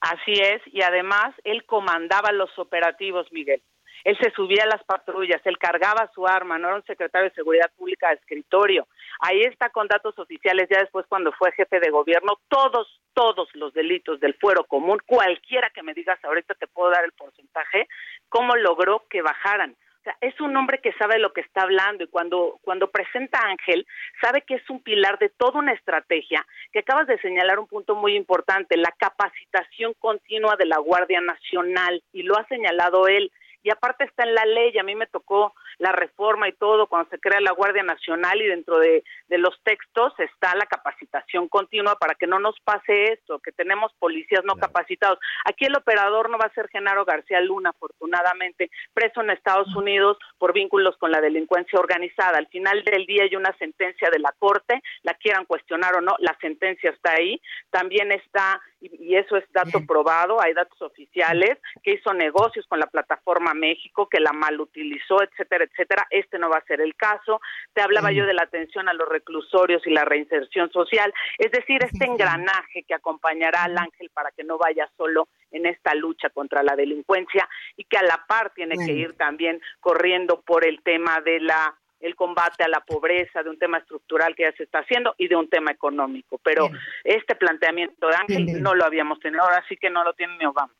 Así es, y además él comandaba los operativos, Miguel. Él se subía a las patrullas, él cargaba su arma, no era un secretario de Seguridad Pública de escritorio. Ahí está con datos oficiales, ya después cuando fue jefe de gobierno, todos, todos los delitos del fuero común, cualquiera que me digas ahorita te puedo dar el porcentaje, cómo logró que bajaran. Sea, es un hombre que sabe lo que está hablando y cuando, cuando presenta a Ángel, sabe que es un pilar de toda una estrategia, que acabas de señalar un punto muy importante, la capacitación continua de la Guardia Nacional, y lo ha señalado él y aparte está en la ley, a mí me tocó la reforma y todo cuando se crea la Guardia Nacional y dentro de, los textos está la capacitación continua para que no nos pase esto, que tenemos policías no capacitados. Aquí el operador no va a ser Genaro García Luna, afortunadamente, preso en Estados Unidos por vínculos con la delincuencia organizada. Al final del día hay una sentencia de la Corte, la quieran cuestionar o no, la sentencia está ahí. También está, y, eso es dato probado, hay datos oficiales, que hizo negocios con la plataforma México, que la malutilizó, etcétera, etcétera. Este no va a ser el caso. Te hablaba yo de la atención a los reclusorios y la reinserción social, es decir, este engranaje que acompañará al ángel para que no vaya solo en esta lucha contra la delincuencia y que a la par tiene que ir también corriendo por el tema de la el combate a la pobreza, de un tema estructural que ya se está haciendo y de un tema económico. Pero este planteamiento de Ángel no lo habíamos tenido, ahora sí que no lo tiene ni Obama.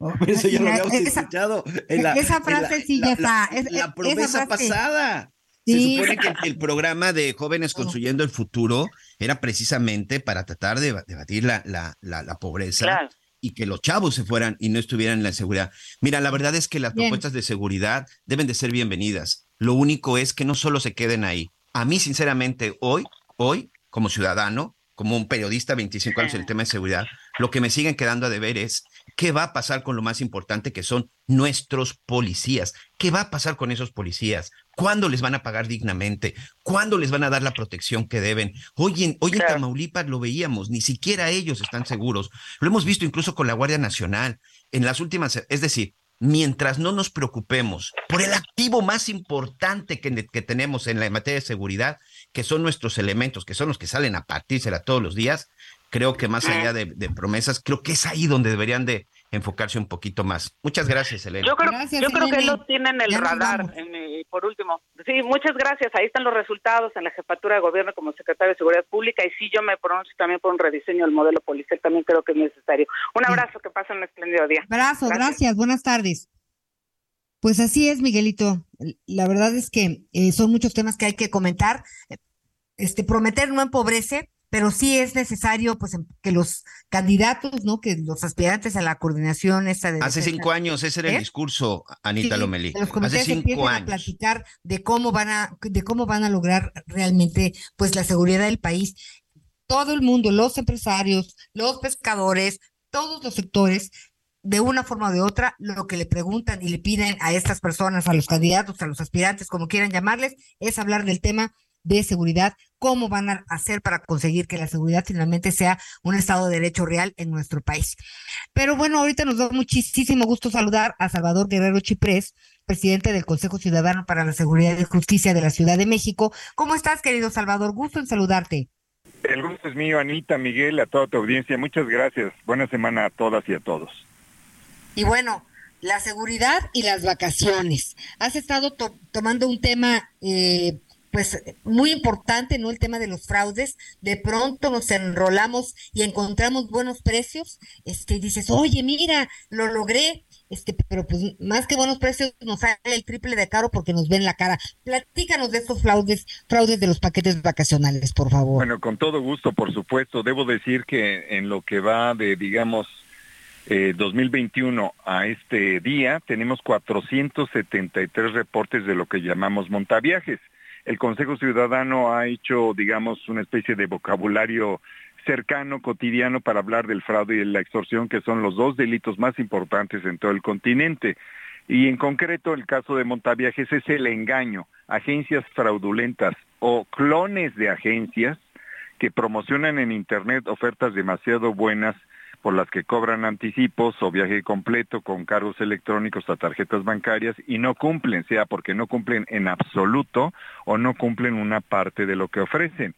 Eso ya lo habíamos escuchado. esa frase sí ya está. la promesa pasada. Se supone que el programa de Jóvenes Construyendo el Futuro era precisamente para tratar de debatir la, la, la, pobreza y que los chavos se fueran y no estuvieran en la seguridad. Mira, la verdad es que las propuestas de seguridad deben de ser bienvenidas. Lo único es que no solo se queden ahí. A mí, sinceramente, hoy, hoy, como ciudadano, como un periodista 25 años en el tema de seguridad, lo que me siguen quedando a deber es ¿Qué va a pasar con lo más importante que son nuestros policías? ¿Qué va a pasar con esos policías? ¿Cuándo les van a pagar dignamente? ¿Cuándo les van a dar la protección que deben? Hoy en, hoy en Tamaulipas lo veíamos, ni siquiera ellos están seguros. Lo hemos visto incluso con la Guardia Nacional. En las últimas, es decir, mientras no nos preocupemos por el activo más importante que, que, tenemos en la materia de seguridad, que son nuestros elementos, que son los que salen a partírsela todos los días, creo que más allá de, promesas, creo que es ahí donde deberían de enfocarse un poquito más. Muchas gracias, Elena. Yo creo, yo creo que lo tienen el radar. En, por último, sí, muchas gracias. Ahí están los resultados en la jefatura de gobierno como secretario de Seguridad Pública y sí, yo me pronuncio también por un rediseño del modelo policial, también creo que es necesario. Un abrazo, que pasen un espléndido día. Abrazo, gracias. Buenas tardes. Pues así es, Miguelito. La verdad es que eh, son muchos temas que hay que comentar. Este, prometer no empobrece, pero sí es necesario pues em, que los candidatos, ¿no? Que los aspirantes a la coordinación esta de Hace cinco años ese era el ¿Eh? discurso, Anita sí, Lomelí. Los Hace cinco años. a platicar de cómo van a, de cómo van a lograr realmente pues la seguridad del país. Todo el mundo, los empresarios, los pescadores, todos los sectores de una forma o de otra, lo que le preguntan y le piden a estas personas, a los candidatos, a los aspirantes, como quieran llamarles, es hablar del tema de seguridad, cómo van a hacer para conseguir que la seguridad finalmente sea un Estado de Derecho real en nuestro país. Pero bueno, ahorita nos da muchísimo gusto saludar a Salvador Guerrero Chiprés, presidente del Consejo Ciudadano para la Seguridad y Justicia de la Ciudad de México. ¿Cómo estás, querido Salvador? Gusto en saludarte. El gusto es mío, Anita, Miguel, a toda tu audiencia. Muchas gracias. Buena semana a todas y a todos. Y bueno, la seguridad y las vacaciones. Has estado tomando un tema, eh, pues, muy importante, ¿no? El tema de los fraudes. De pronto nos enrolamos y encontramos buenos precios. Este, dices, oye, mira, lo logré. Este, pero pues más que buenos precios nos sale el triple de caro porque nos ven la cara. Platícanos de estos fraudes, fraudes de los paquetes vacacionales, por favor. Bueno, con todo gusto, por supuesto. Debo decir que en lo que va de, digamos, 2021 eh, a este día tenemos 473 reportes de lo que llamamos montaviajes. El Consejo Ciudadano ha hecho, digamos, una especie de vocabulario cercano, cotidiano, para hablar del fraude y la extorsión, que son los dos delitos más importantes en todo el continente. Y en concreto, el caso de montaviajes es el engaño, agencias fraudulentas o clones de agencias que promocionan en Internet ofertas demasiado buenas por las que cobran anticipos o viaje completo con cargos electrónicos a tarjetas bancarias y no cumplen, sea porque no cumplen en absoluto o no cumplen una parte de lo que ofrecen.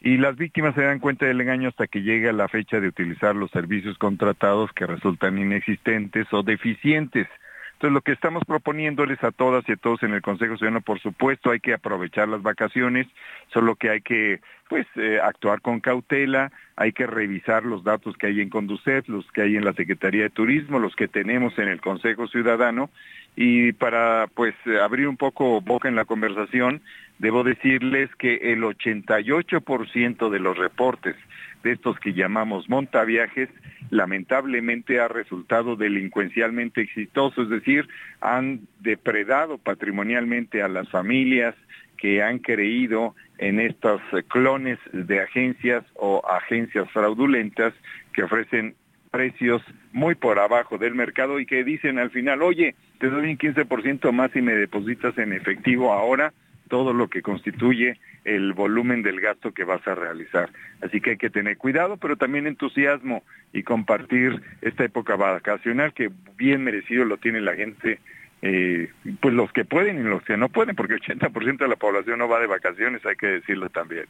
Y las víctimas se dan cuenta del engaño hasta que llega la fecha de utilizar los servicios contratados que resultan inexistentes o deficientes. Entonces, lo que estamos proponiéndoles a todas y a todos en el Consejo Ciudadano, por supuesto, hay que aprovechar las vacaciones, solo que hay que, pues, eh, actuar con cautela, hay que revisar los datos que hay en Conducef, los que hay en la Secretaría de Turismo, los que tenemos en el Consejo Ciudadano, y para, pues, abrir un poco boca en la conversación, debo decirles que el 88% de los reportes de estos que llamamos montaviajes, lamentablemente ha resultado delincuencialmente exitoso, es decir, han depredado patrimonialmente a las familias que han creído en estos clones de agencias o agencias fraudulentas que ofrecen precios muy por abajo del mercado y que dicen al final, oye, te doy un 15% más si me depositas en efectivo ahora todo lo que constituye el volumen del gasto que vas a realizar. Así que hay que tener cuidado, pero también entusiasmo y compartir esta época vacacional que bien merecido lo tiene la gente, eh, pues los que pueden y los que no pueden, porque el 80% de la población no va de vacaciones, hay que decirlo también.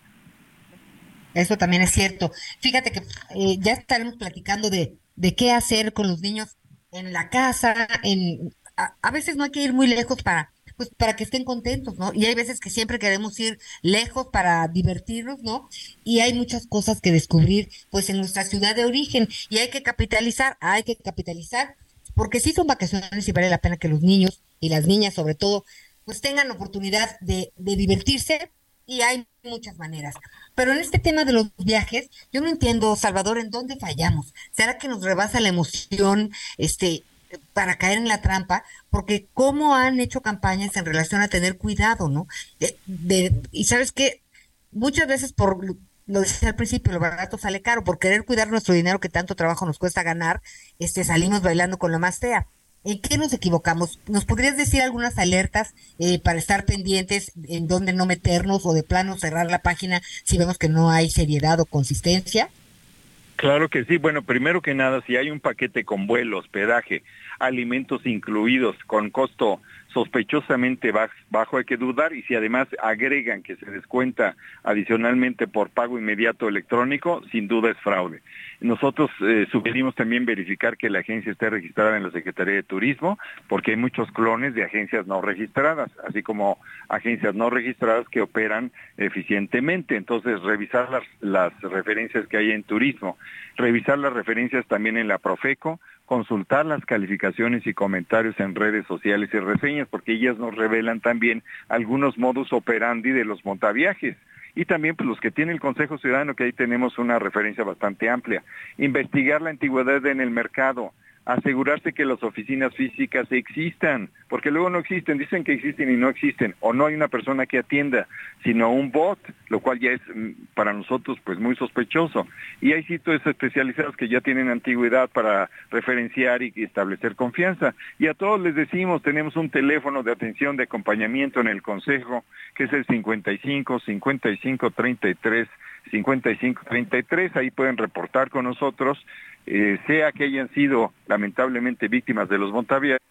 Eso también es cierto. Fíjate que eh, ya estaremos platicando de, de qué hacer con los niños en la casa, en, a veces no hay que ir muy lejos para pues para que estén contentos, ¿no? Y hay veces que siempre queremos ir lejos para divertirnos, ¿no? Y hay muchas cosas que descubrir, pues en nuestra ciudad de origen, y hay que capitalizar, hay que capitalizar, porque sí son vacaciones y vale la pena que los niños y las niñas sobre todo, pues tengan oportunidad de, de divertirse y hay muchas maneras. Pero en este tema de los viajes, yo no entiendo, Salvador, ¿en dónde fallamos? ¿Será que nos rebasa la emoción? Este, para caer en la trampa, porque cómo han hecho campañas en relación a tener cuidado, ¿no? De, y sabes que muchas veces por lo decía al principio, lo barato sale caro, por querer cuidar nuestro dinero que tanto trabajo nos cuesta ganar, este salimos bailando con lo más fea. ¿En qué nos equivocamos? ¿Nos podrías decir algunas alertas eh, para estar pendientes en dónde no meternos o de plano cerrar la página si vemos que no hay seriedad o consistencia? Claro que sí. Bueno, primero que nada, si hay un paquete con vuelo, hospedaje, alimentos incluidos con costo sospechosamente bajo hay que dudar y si además agregan que se descuenta adicionalmente por pago inmediato electrónico, sin duda es fraude. Nosotros eh, sugerimos también verificar que la agencia esté registrada en la Secretaría de Turismo, porque hay muchos clones de agencias no registradas, así como agencias no registradas que operan eficientemente. Entonces, revisar las, las referencias que hay en turismo, revisar las referencias también en la Profeco, consultar las calificaciones y comentarios en redes sociales y reseñas, porque ellas nos revelan también algunos modus operandi de los montaviajes y también pues, los que tiene el Consejo Ciudadano, que ahí tenemos una referencia bastante amplia. Investigar la antigüedad en el mercado, asegurarse que las oficinas físicas existan, porque luego no existen, dicen que existen y no existen, o no hay una persona que atienda, sino un bot, lo cual ya es mm, para nosotros pues muy sospechoso. Y hay sitios especializados que ya tienen antigüedad para referenciar y establecer confianza. Y a todos les decimos, tenemos un teléfono de atención de acompañamiento en el Consejo, que es el 55 55 33 55 33, ahí pueden reportar con nosotros eh, sea que hayan sido lamentablemente víctimas de los montaviajes,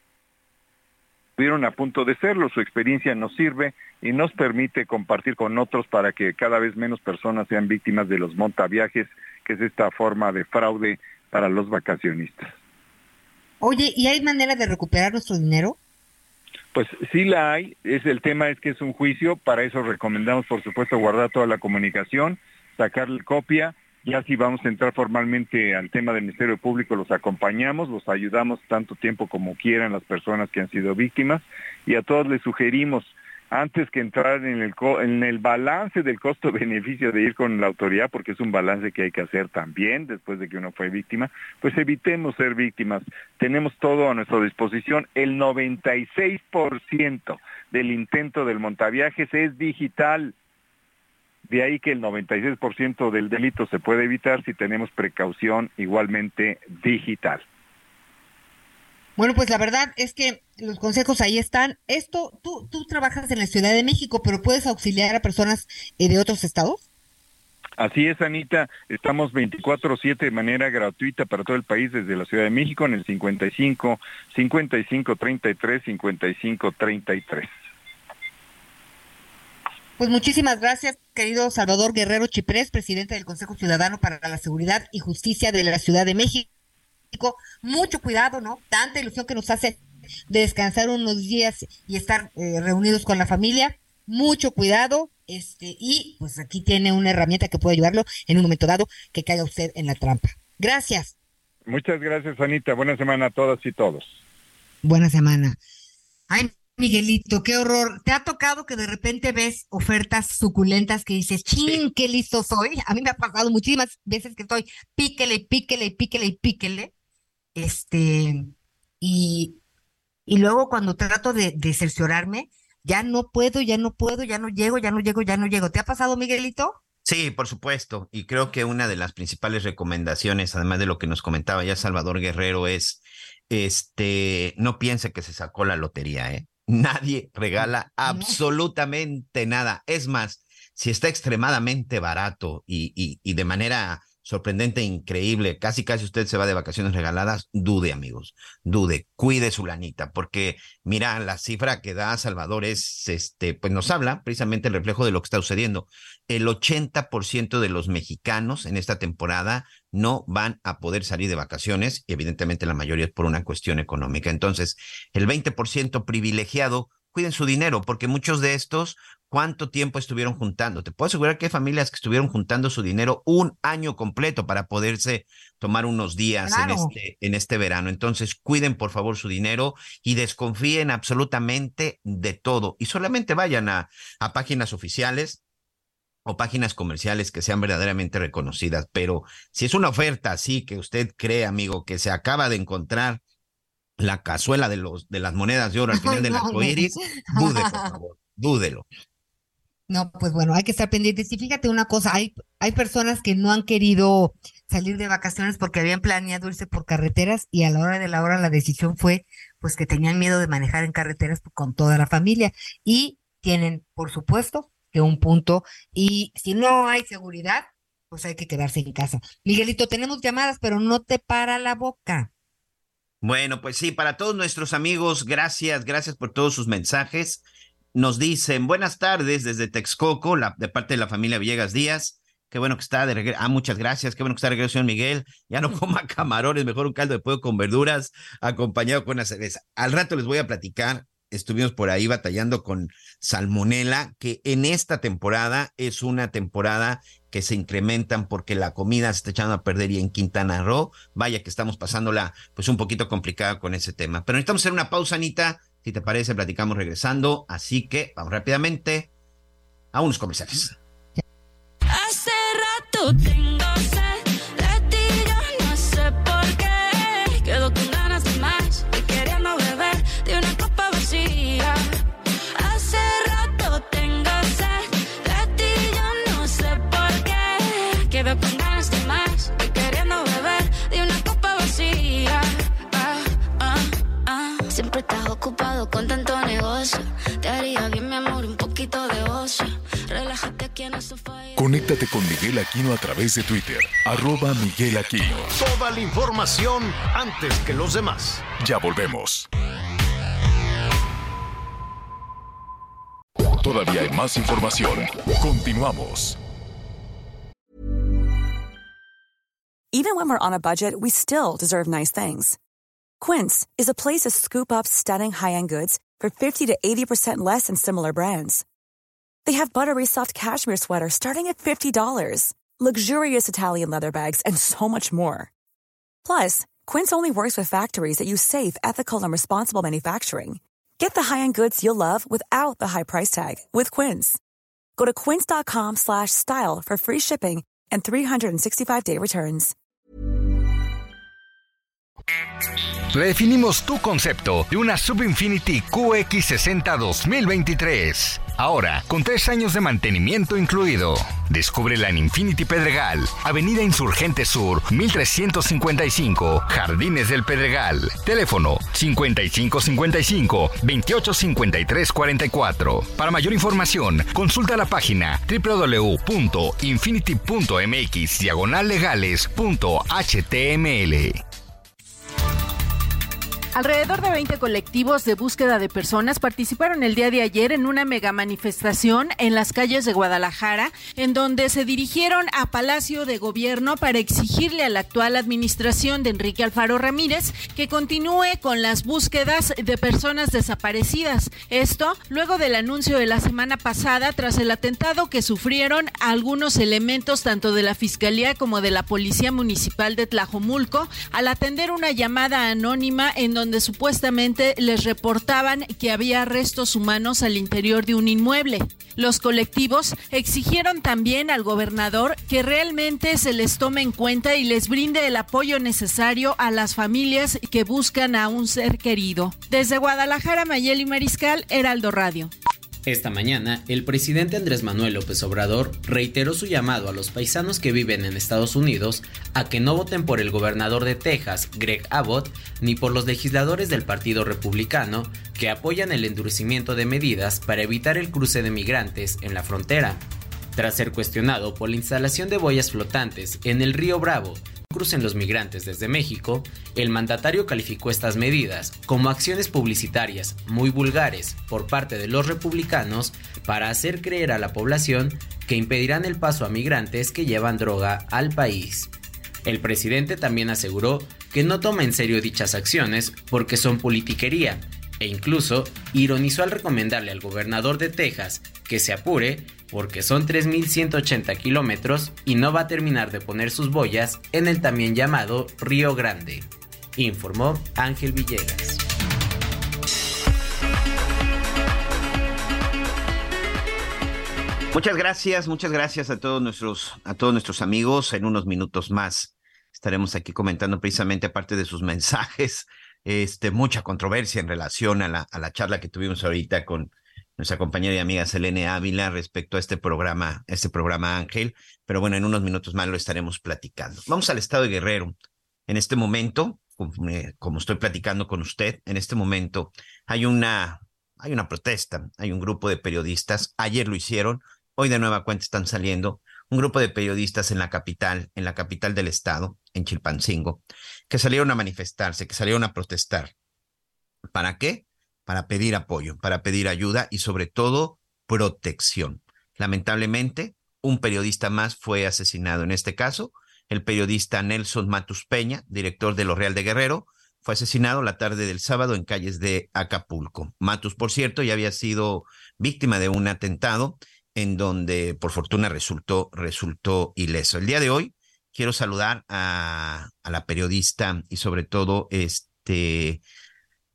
estuvieron a punto de serlo. Su experiencia nos sirve y nos permite compartir con otros para que cada vez menos personas sean víctimas de los montaviajes, que es esta forma de fraude para los vacacionistas. Oye, ¿y hay manera de recuperar nuestro dinero? Pues sí la hay, es el tema es que es un juicio, para eso recomendamos por supuesto guardar toda la comunicación, sacarle copia ya si vamos a entrar formalmente al tema del Ministerio Público, los acompañamos, los ayudamos tanto tiempo como quieran las personas que han sido víctimas y a todos les sugerimos, antes que entrar en el, en el balance del costo-beneficio de ir con la autoridad, porque es un balance que hay que hacer también después de que uno fue víctima, pues evitemos ser víctimas. Tenemos todo a nuestra disposición. El 96% del intento del montaviajes es digital de ahí que el 96% del delito se puede evitar si tenemos precaución igualmente digital. Bueno, pues la verdad es que los consejos ahí están. Esto, tú, tú trabajas en la Ciudad de México, pero puedes auxiliar a personas eh, de otros estados. Así es, Anita. Estamos 24/7 de manera gratuita para todo el país desde la Ciudad de México en el 55 55 33 55 33. Pues muchísimas gracias, querido Salvador Guerrero Chiprés, presidente del Consejo Ciudadano para la Seguridad y Justicia de la Ciudad de México. Mucho cuidado, ¿no? Tanta ilusión que nos hace de descansar unos días y estar eh, reunidos con la familia. Mucho cuidado, este, y pues aquí tiene una herramienta que puede ayudarlo en un momento dado que caiga usted en la trampa. Gracias. Muchas gracias, Anita. Buena semana a todas y todos. Buena semana. Ay, Miguelito, qué horror. ¿Te ha tocado que de repente ves ofertas suculentas que dices, ching, qué listo soy? A mí me ha pasado muchísimas veces que estoy píquele, píquele, píquele y píquele. Este, y, y luego cuando trato de, de cerciorarme, ya no puedo, ya no puedo, ya no llego, ya no llego, ya no llego. ¿Te ha pasado, Miguelito? Sí, por supuesto. Y creo que una de las principales recomendaciones, además de lo que nos comentaba ya Salvador Guerrero, es este, no piense que se sacó la lotería, ¿eh? Nadie regala absolutamente nada. Es más, si está extremadamente barato y, y, y de manera sorprendente, increíble, casi casi usted se va de vacaciones regaladas, dude amigos, dude, cuide su lanita, porque mira, la cifra que da Salvador es, este, pues nos habla precisamente el reflejo de lo que está sucediendo. El 80% de los mexicanos en esta temporada no van a poder salir de vacaciones y evidentemente la mayoría es por una cuestión económica. Entonces, el 20% privilegiado cuiden su dinero, porque muchos de estos, ¿cuánto tiempo estuvieron juntando? Te puedo asegurar que hay familias que estuvieron juntando su dinero un año completo para poderse tomar unos días en, este, en este verano. Entonces, cuiden por favor su dinero y desconfíen absolutamente de todo. Y solamente vayan a, a páginas oficiales o páginas comerciales que sean verdaderamente reconocidas. Pero si es una oferta así que usted cree, amigo, que se acaba de encontrar la cazuela de los de las monedas de oro al final del arco iris, dude, por favor, dúdelo. No, pues bueno, hay que estar pendientes. Y fíjate una cosa, hay, hay personas que no han querido salir de vacaciones porque habían planeado irse por carreteras y a la hora de la hora la decisión fue pues que tenían miedo de manejar en carreteras con toda la familia y tienen, por supuesto, que un punto y si no hay seguridad, pues hay que quedarse en casa. Miguelito, tenemos llamadas, pero no te para la boca. Bueno, pues sí, para todos nuestros amigos, gracias, gracias por todos sus mensajes. Nos dicen buenas tardes desde Texcoco, la, de parte de la familia Villegas Díaz. Qué bueno que está de regreso. Ah, muchas gracias. Qué bueno que está de regreso, señor Miguel. Ya no coma camarones, mejor un caldo de pollo con verduras acompañado con una cerveza. Al rato les voy a platicar estuvimos por ahí batallando con salmonela, que en esta temporada es una temporada que se incrementan porque la comida se está echando a perder y en Quintana Roo, vaya que estamos pasándola pues un poquito complicada con ese tema. Pero necesitamos hacer una pausa, Anita, si te parece, platicamos regresando, así que vamos rápidamente a unos comerciales. Hace rato tengo Conéctate con Miguel Aquino a través de Twitter. Arroba Miguel Aquino. Toda la información antes que los demás. Ya volvemos. Todavía hay más información. Continuamos. Even when we're on a budget, we still deserve nice things. Quince is a place to scoop up stunning high-end goods for 50 to 80% less than similar brands. They have buttery soft cashmere sweaters starting at $50, luxurious Italian leather bags, and so much more. Plus, Quince only works with factories that use safe, ethical, and responsible manufacturing. Get the high-end goods you'll love without the high price tag with Quince. Go to quince.com/style for free shipping and 365-day returns. Redefinimos tu concepto de una Subinfinity QX60 2023. Ahora, con tres años de mantenimiento incluido. Descúbrela en Infinity Pedregal, Avenida Insurgente Sur, 1355, Jardines del Pedregal. Teléfono 5555-285344. Para mayor información, consulta la página www.infinity.mx diagonallegales.html. Alrededor de 20 colectivos de búsqueda de personas participaron el día de ayer en una mega manifestación en las calles de Guadalajara, en donde se dirigieron a Palacio de Gobierno para exigirle a la actual administración de Enrique Alfaro Ramírez que continúe con las búsquedas de personas desaparecidas. Esto luego del anuncio de la semana pasada tras el atentado que sufrieron algunos elementos tanto de la Fiscalía como de la Policía Municipal de Tlajomulco al atender una llamada anónima en donde donde supuestamente les reportaban que había restos humanos al interior de un inmueble. Los colectivos exigieron también al gobernador que realmente se les tome en cuenta y les brinde el apoyo necesario a las familias que buscan a un ser querido. Desde Guadalajara, Mayeli Mariscal, Heraldo Radio. Esta mañana, el presidente Andrés Manuel López Obrador reiteró su llamado a los paisanos que viven en Estados Unidos a que no voten por el gobernador de Texas, Greg Abbott, ni por los legisladores del Partido Republicano que apoyan el endurecimiento de medidas para evitar el cruce de migrantes en la frontera. Tras ser cuestionado por la instalación de boyas flotantes en el río Bravo crucen los migrantes desde México, el mandatario calificó estas medidas como acciones publicitarias muy vulgares por parte de los republicanos para hacer creer a la población que impedirán el paso a migrantes que llevan droga al país. El presidente también aseguró que no toma en serio dichas acciones porque son politiquería e incluso ironizó al recomendarle al gobernador de Texas que se apure porque son 3.180 kilómetros y no va a terminar de poner sus boyas en el también llamado Río Grande, informó Ángel Villegas. Muchas gracias, muchas gracias a todos nuestros, a todos nuestros amigos. En unos minutos más estaremos aquí comentando precisamente aparte de sus mensajes, este, mucha controversia en relación a la, a la charla que tuvimos ahorita con nuestra compañera y amiga Selene Ávila respecto a este programa, este programa Ángel, pero bueno, en unos minutos más lo estaremos platicando. Vamos al estado de Guerrero. En este momento, como estoy platicando con usted, en este momento hay una, hay una protesta, hay un grupo de periodistas, ayer lo hicieron, hoy de nueva cuenta están saliendo, un grupo de periodistas en la capital, en la capital del estado, en Chilpancingo, que salieron a manifestarse, que salieron a protestar. ¿Para qué? Para pedir apoyo, para pedir ayuda y sobre todo protección. Lamentablemente, un periodista más fue asesinado. En este caso, el periodista Nelson Matus Peña, director de Lo Real de Guerrero, fue asesinado la tarde del sábado en calles de Acapulco. Matus, por cierto, ya había sido víctima de un atentado en donde por fortuna resultó, resultó ileso. El día de hoy quiero saludar a, a la periodista y sobre todo este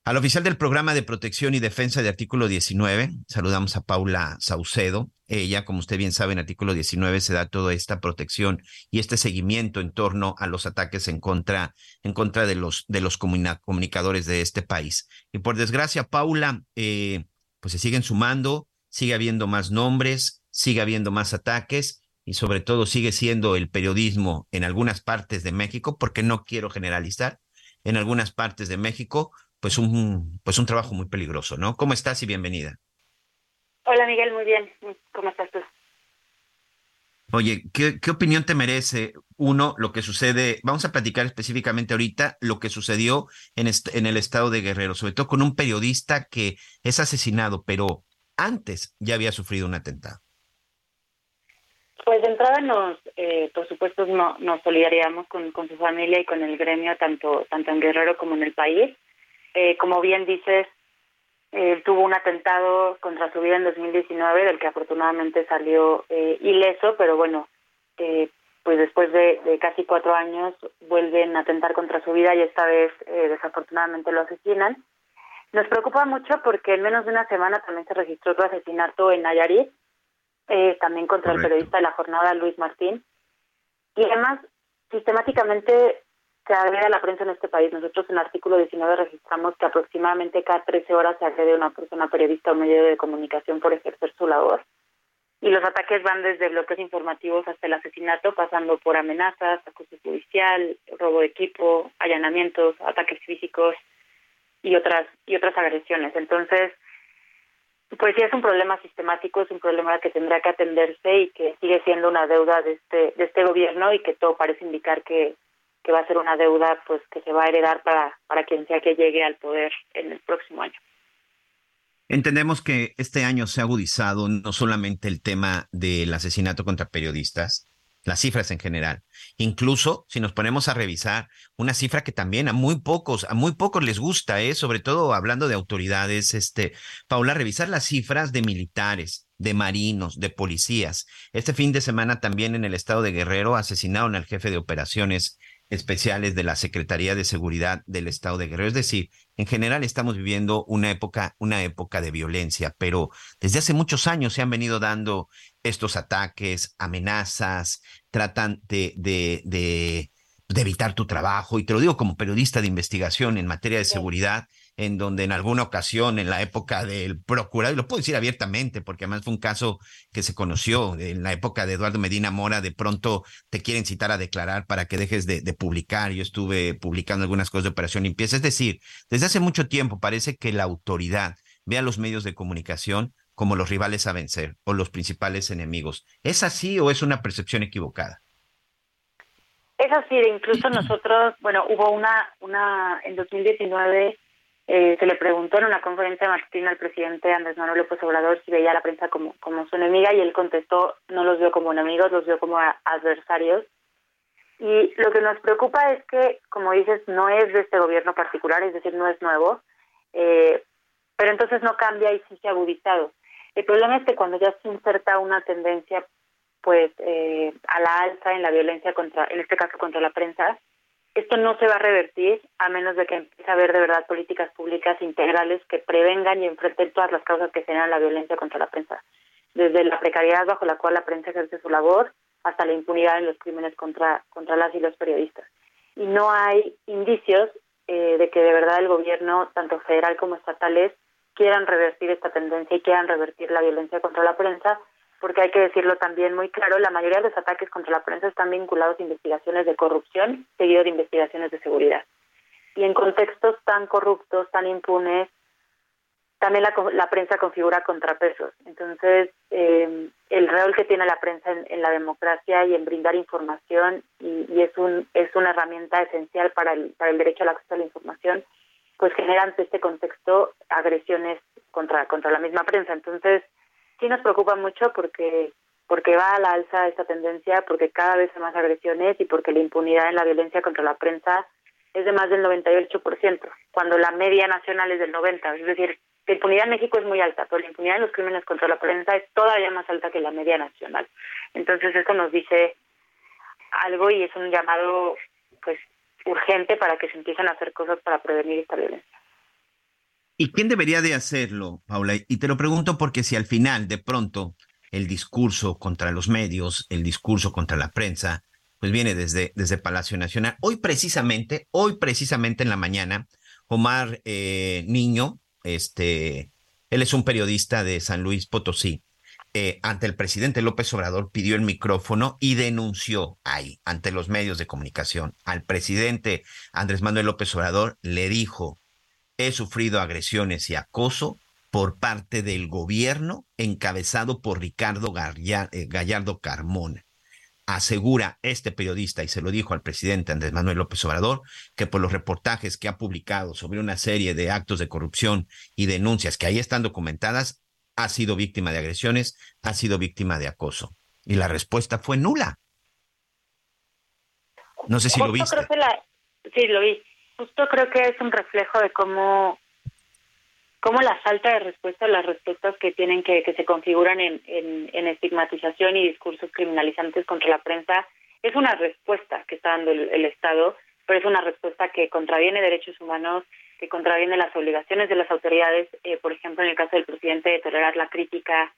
al oficial del programa de protección y defensa de artículo 19, saludamos a Paula Saucedo. Ella, como usted bien sabe, en artículo 19 se da toda esta protección y este seguimiento en torno a los ataques en contra, en contra de los, de los comunicadores de este país. Y por desgracia, Paula, eh, pues se siguen sumando, sigue habiendo más nombres, sigue habiendo más ataques y sobre todo sigue siendo el periodismo en algunas partes de México, porque no quiero generalizar, en algunas partes de México, pues un, pues un trabajo muy peligroso, ¿no? ¿Cómo estás y bienvenida? Hola Miguel, muy bien. ¿Cómo estás tú? Oye, ¿qué, ¿qué, opinión te merece, uno, lo que sucede, vamos a platicar específicamente ahorita, lo que sucedió en, en el estado de Guerrero, sobre todo con un periodista que es asesinado, pero antes ya había sufrido un atentado? Pues de entrada nos, eh, por supuesto, no, nos solidarizamos con, con su familia y con el gremio, tanto, tanto en Guerrero como en el país. Eh, como bien dices, eh, tuvo un atentado contra su vida en 2019, del que afortunadamente salió eh, ileso, pero bueno, eh, pues después de, de, casi cuatro años vuelven a atentar contra su vida y esta vez eh, desafortunadamente lo asesinan. Nos preocupa mucho porque en menos de una semana también se registró otro asesinato en Nayarit, eh, también contra Correcto. el periodista de la jornada Luis Martín. Y además, sistemáticamente se agrede a la prensa en este país. Nosotros en el artículo 19 registramos que aproximadamente cada 13 horas se agrede a una persona periodista o medio de comunicación por ejercer su labor. Y los ataques van desde bloques informativos hasta el asesinato, pasando por amenazas, acoso judicial, robo de equipo, allanamientos, ataques físicos y otras y otras agresiones. Entonces, pues sí es un problema sistemático, es un problema que tendrá que atenderse y que sigue siendo una deuda de este de este gobierno y que todo parece indicar que que va a ser una deuda pues que se va a heredar para, para quien sea que llegue al poder en el próximo año. Entendemos que este año se ha agudizado no solamente el tema del asesinato contra periodistas, las cifras en general. Incluso si nos ponemos a revisar una cifra que también a muy pocos, a muy pocos les gusta, ¿eh? sobre todo hablando de autoridades, este, Paula, revisar las cifras de militares, de marinos, de policías. Este fin de semana también en el estado de Guerrero asesinaron al jefe de operaciones especiales de la Secretaría de Seguridad del Estado de Guerrero. Es decir, en general estamos viviendo una época, una época de violencia, pero desde hace muchos años se han venido dando estos ataques, amenazas, tratan de, de, de, de evitar tu trabajo. Y te lo digo como periodista de investigación en materia de seguridad en donde en alguna ocasión, en la época del procurador, y lo puedo decir abiertamente, porque además fue un caso que se conoció en la época de Eduardo Medina Mora, de pronto te quieren citar a declarar para que dejes de, de publicar. Yo estuve publicando algunas cosas de Operación Limpieza. Es decir, desde hace mucho tiempo parece que la autoridad ve a los medios de comunicación como los rivales a vencer o los principales enemigos. ¿Es así o es una percepción equivocada? Es así, incluso nosotros, bueno, hubo una, una, en 2019 eh, se le preguntó en una conferencia de Martín al presidente Andrés Manuel López Obrador si veía a la prensa como, como su enemiga y él contestó, no los veo como enemigos, los veo como adversarios. Y lo que nos preocupa es que, como dices, no es de este gobierno particular, es decir, no es nuevo, eh, pero entonces no cambia y sí se ha agudizado. El problema es que cuando ya se inserta una tendencia pues eh, a la alza en la violencia contra, en este caso contra la prensa, esto no se va a revertir a menos de que empiece a haber de verdad políticas públicas integrales que prevengan y enfrenten todas las causas que generan la violencia contra la prensa, desde la precariedad bajo la cual la prensa ejerce su labor hasta la impunidad en los crímenes contra, contra las y los periodistas. Y no hay indicios eh, de que de verdad el gobierno, tanto federal como estatales, quieran revertir esta tendencia y quieran revertir la violencia contra la prensa, porque hay que decirlo también muy claro, la mayoría de los ataques contra la prensa están vinculados a investigaciones de corrupción, seguido de investigaciones de seguridad. Y en contextos tan corruptos, tan impunes, también la, la prensa configura contrapesos. Entonces, eh, el rol que tiene la prensa en, en, la democracia y en brindar información, y, y, es, un, es una herramienta esencial para el, derecho al acceso a la información, pues genera ante este contexto agresiones contra, contra la misma prensa. Entonces, sí nos preocupa mucho porque porque va a la alza esta tendencia, porque cada vez hay más agresiones y porque la impunidad en la violencia contra la prensa es de más del 98%, cuando la media nacional es del 90%. Es decir, la impunidad en México es muy alta, pero la impunidad en los crímenes contra la prensa es todavía más alta que la media nacional. Entonces eso nos dice algo y es un llamado pues urgente para que se empiecen a hacer cosas para prevenir esta violencia. ¿Y quién debería de hacerlo, Paula? Y te lo pregunto porque si al final, de pronto, el discurso contra los medios, el discurso contra la prensa, pues viene desde, desde Palacio Nacional. Hoy precisamente, hoy precisamente en la mañana, Omar eh, Niño, este, él es un periodista de San Luis Potosí, eh, ante el presidente López Obrador pidió el micrófono y denunció ahí, ante los medios de comunicación, al presidente Andrés Manuel López Obrador, le dijo, he sufrido agresiones y acoso por parte del gobierno encabezado por Ricardo eh, Gallardo Carmona. Asegura este periodista, y se lo dijo al presidente Andrés Manuel López Obrador, que por los reportajes que ha publicado sobre una serie de actos de corrupción y denuncias que ahí están documentadas, ha sido víctima de agresiones, ha sido víctima de acoso. Y la respuesta fue nula. No sé si lo viste. Sí, lo vi justo creo que es un reflejo de cómo, cómo la falta de respuesta las respuestas que tienen que, que se configuran en, en, estigmatización y discursos criminalizantes contra la prensa es una respuesta que está dando el, Estado, pero es una respuesta que contraviene derechos humanos, que contraviene las obligaciones de las autoridades, eh, por ejemplo, en el caso del presidente, de tolerar la crítica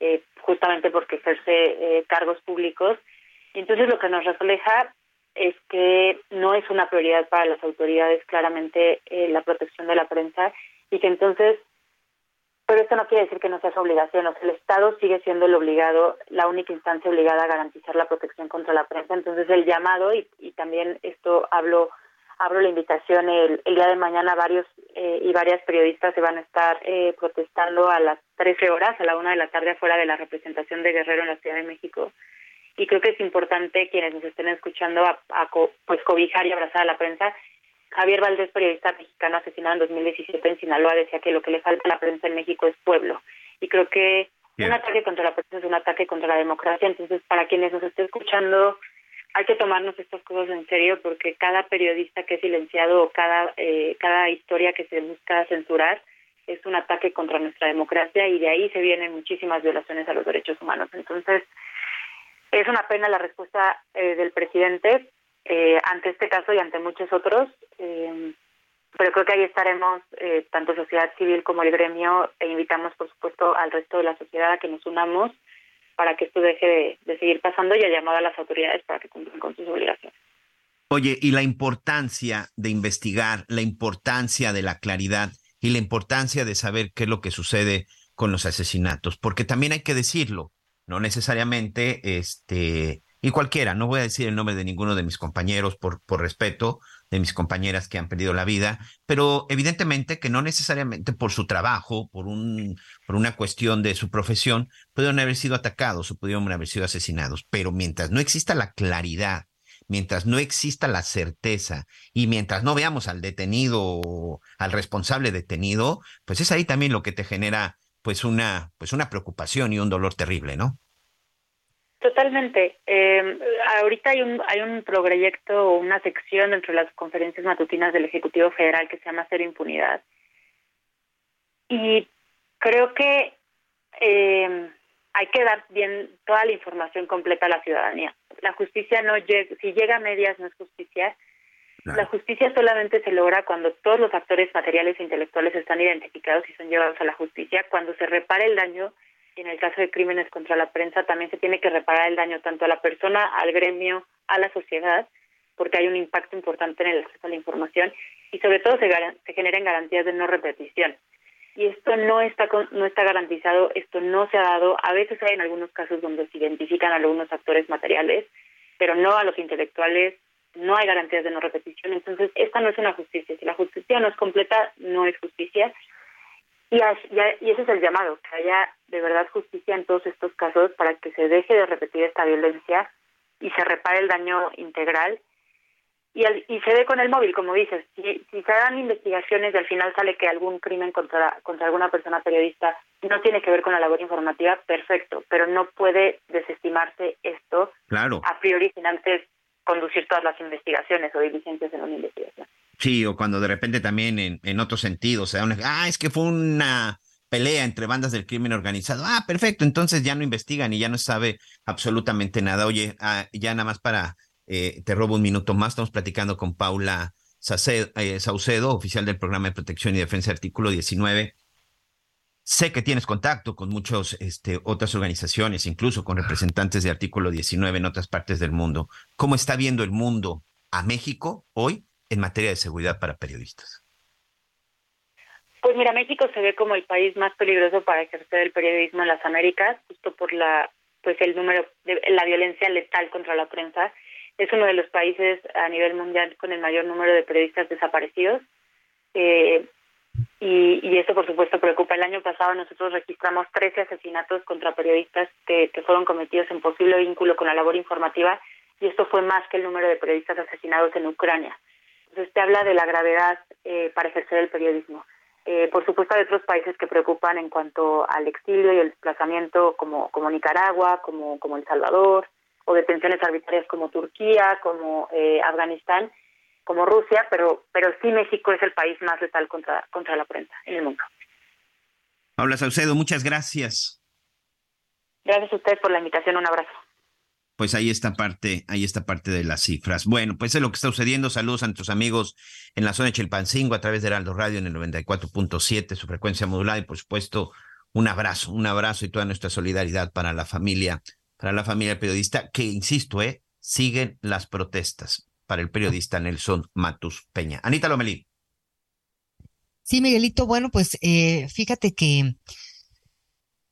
eh, justamente porque ejerce eh, cargos públicos. Y entonces lo que nos refleja es que no es una prioridad para las autoridades claramente eh, la protección de la prensa y que entonces, pero esto no quiere decir que no sea su obligación, o sea, el Estado sigue siendo el obligado, la única instancia obligada a garantizar la protección contra la prensa, entonces el llamado y, y también esto hablo abro la invitación el, el día de mañana varios eh, y varias periodistas se van a estar eh, protestando a las 13 horas, a la una de la tarde afuera de la representación de Guerrero en la Ciudad de México y creo que es importante quienes nos estén escuchando a, pues cobijar y abrazar a la prensa. Javier Valdés, periodista mexicano asesinado en 2017 en Sinaloa, decía que lo que le falta a la prensa en México es pueblo. Y creo que un ataque contra la prensa es un ataque contra la democracia. Entonces, para quienes nos estén escuchando, hay que tomarnos estas cosas en serio porque cada periodista que es silenciado o cada, eh, cada historia que se busca censurar es un ataque contra nuestra democracia y de ahí se vienen muchísimas violaciones a los derechos humanos. Entonces, es una pena la respuesta eh, del presidente eh, ante este caso y ante muchos otros, eh, pero creo que ahí estaremos, tanto sociedad civil como el gremio, e invitamos, por supuesto, al resto de la sociedad a que nos unamos para que esto deje de, seguir pasando y a llamado a las autoridades para que cumplan con sus obligaciones. Oye, y la importancia de investigar, la importancia de la claridad y la importancia de saber qué es lo que sucede con los asesinatos, porque también hay que decirlo, no necesariamente, este, y cualquiera, no voy a decir el nombre de ninguno de mis compañeros por, por respeto de mis compañeras que han perdido la vida, pero evidentemente que no necesariamente por su trabajo, por, un, por una cuestión de su profesión, pudieron haber sido atacados o pudieron haber sido asesinados, pero mientras no exista la claridad, mientras no exista la certeza y mientras no veamos al detenido, al responsable detenido, pues es ahí también lo que te genera pues una, pues una preocupación y un dolor terrible, ¿no? Totalmente. Eh, ahorita hay un, hay un proyecto o una sección dentro de las conferencias matutinas del Ejecutivo Federal que se llama Cero Impunidad. Y creo que eh, hay que dar bien toda la información completa a la ciudadanía. La justicia no llega, si llega a medias no es justicia, la justicia solamente se logra cuando todos los actores materiales e intelectuales están identificados y son llevados a la justicia, cuando se repara el daño, y en el caso de crímenes contra la prensa también se tiene que reparar el daño tanto a la persona, al gremio, a la sociedad, porque hay un impacto importante en el acceso a la información y sobre todo se, se generan garantías de no repetición. Y esto no está no está garantizado, esto no se ha dado. A veces hay en algunos casos donde se identifican a algunos actores materiales, pero no a los intelectuales, no hay garantías de no repetición, entonces esta no es una justicia. Si la justicia no es completa, no es justicia. Y, y ese es el llamado, que haya de verdad justicia en todos estos casos para que se deje de repetir esta violencia y se repare el daño integral. Y, y se ve con el móvil, como dices, si, si se dan investigaciones y al final sale que algún crimen contra, contra alguna persona periodista no tiene que ver con la labor informativa, perfecto, pero no puede desestimarse esto claro. a priori sin antes conducir todas las investigaciones o diligencias en una investigación. Sí, o cuando de repente también en, en otro sentido, o sea, ah, es que fue una pelea entre bandas del crimen organizado. Ah, perfecto, entonces ya no investigan y ya no sabe absolutamente nada. Oye, ah, ya nada más para, eh, te robo un minuto más, estamos platicando con Paula eh, Saucedo, oficial del Programa de Protección y Defensa Artículo 19. Sé que tienes contacto con muchas este, otras organizaciones, incluso con representantes de Artículo 19 en otras partes del mundo. ¿Cómo está viendo el mundo a México hoy en materia de seguridad para periodistas? Pues mira, México se ve como el país más peligroso para ejercer el periodismo en las Américas, justo por la pues el número de la violencia letal contra la prensa. Es uno de los países a nivel mundial con el mayor número de periodistas desaparecidos. Eh, y, y eso, por supuesto, preocupa. El año pasado nosotros registramos 13 asesinatos contra periodistas que, fueron cometidos en posible vínculo con la labor informativa y esto fue más que el número de periodistas asesinados en Ucrania. Entonces, te habla de la gravedad eh, para ejercer el periodismo. Eh, por supuesto, hay otros países que preocupan en cuanto al exilio y el desplazamiento, como, como Nicaragua, como, como El Salvador, o detenciones arbitrarias como Turquía, como eh, Afganistán, como Rusia, pero, pero sí México es el país más letal contra, contra la prensa en el mundo. Paula Saucedo, muchas gracias. Gracias a usted por la invitación, un abrazo pues ahí está parte, ahí está parte de las cifras. Bueno, pues es lo que está sucediendo. Saludos a nuestros amigos en la zona de Chilpancingo a través de Heraldo Radio en el 94.7, su frecuencia modulada y por supuesto un abrazo, un abrazo y toda nuestra solidaridad para la familia, para la familia periodista, que insisto, eh, siguen las protestas para el periodista Nelson Matus Peña. Anita Lomelí. Sí, Miguelito, bueno, pues eh, fíjate que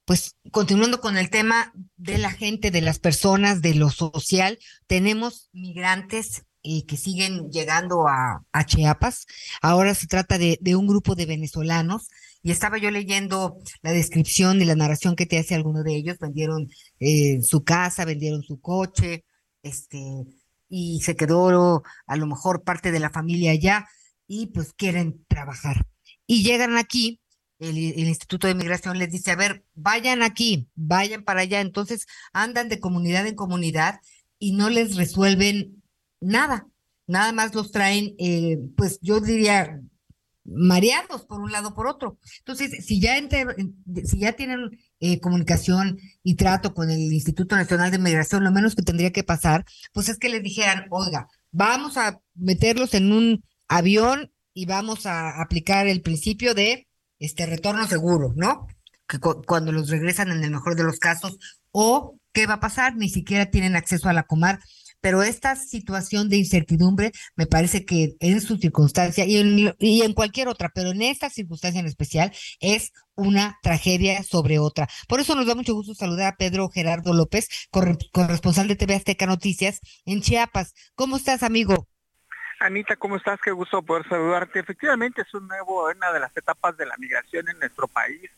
pues continuando con el tema de la gente, de las personas, de lo social, tenemos migrantes eh, que siguen llegando a, Chiapas. Ahora se trata de, un grupo de venezolanos y estaba yo leyendo la descripción y la narración que te hace alguno de ellos. Vendieron eh, su casa, vendieron su coche, este, y se quedó a lo mejor parte de la familia allá y pues quieren trabajar. Y llegan aquí el, Instituto de Migración les dice, a ver, vayan aquí, vayan para allá. Entonces andan de comunidad en comunidad y no les resuelven nada. Nada más los traen, eh, pues yo diría, mareados por un lado por otro. Entonces, si ya, si ya tienen eh, comunicación y trato con el Instituto Nacional de Migración, lo menos que tendría que pasar, pues es que les dijeran, oiga, vamos a meterlos en un avión y vamos a aplicar el principio de este retorno seguro, ¿no? Que cuando los regresan en el mejor de los casos, o qué va a pasar, ni siquiera tienen acceso a la comar. Pero esta situación de incertidumbre me parece que en su circunstancia y en, y en cualquier otra, pero en esta circunstancia en especial es una tragedia sobre otra. Por eso nos da mucho gusto saludar a Pedro Gerardo López, corresponsal de TV Azteca Noticias en Chiapas. ¿Cómo estás, amigo? Anita, ¿cómo estás? Qué gusto poder saludarte. Efectivamente, es un nuevo, una de las etapas de la migración en nuestro país,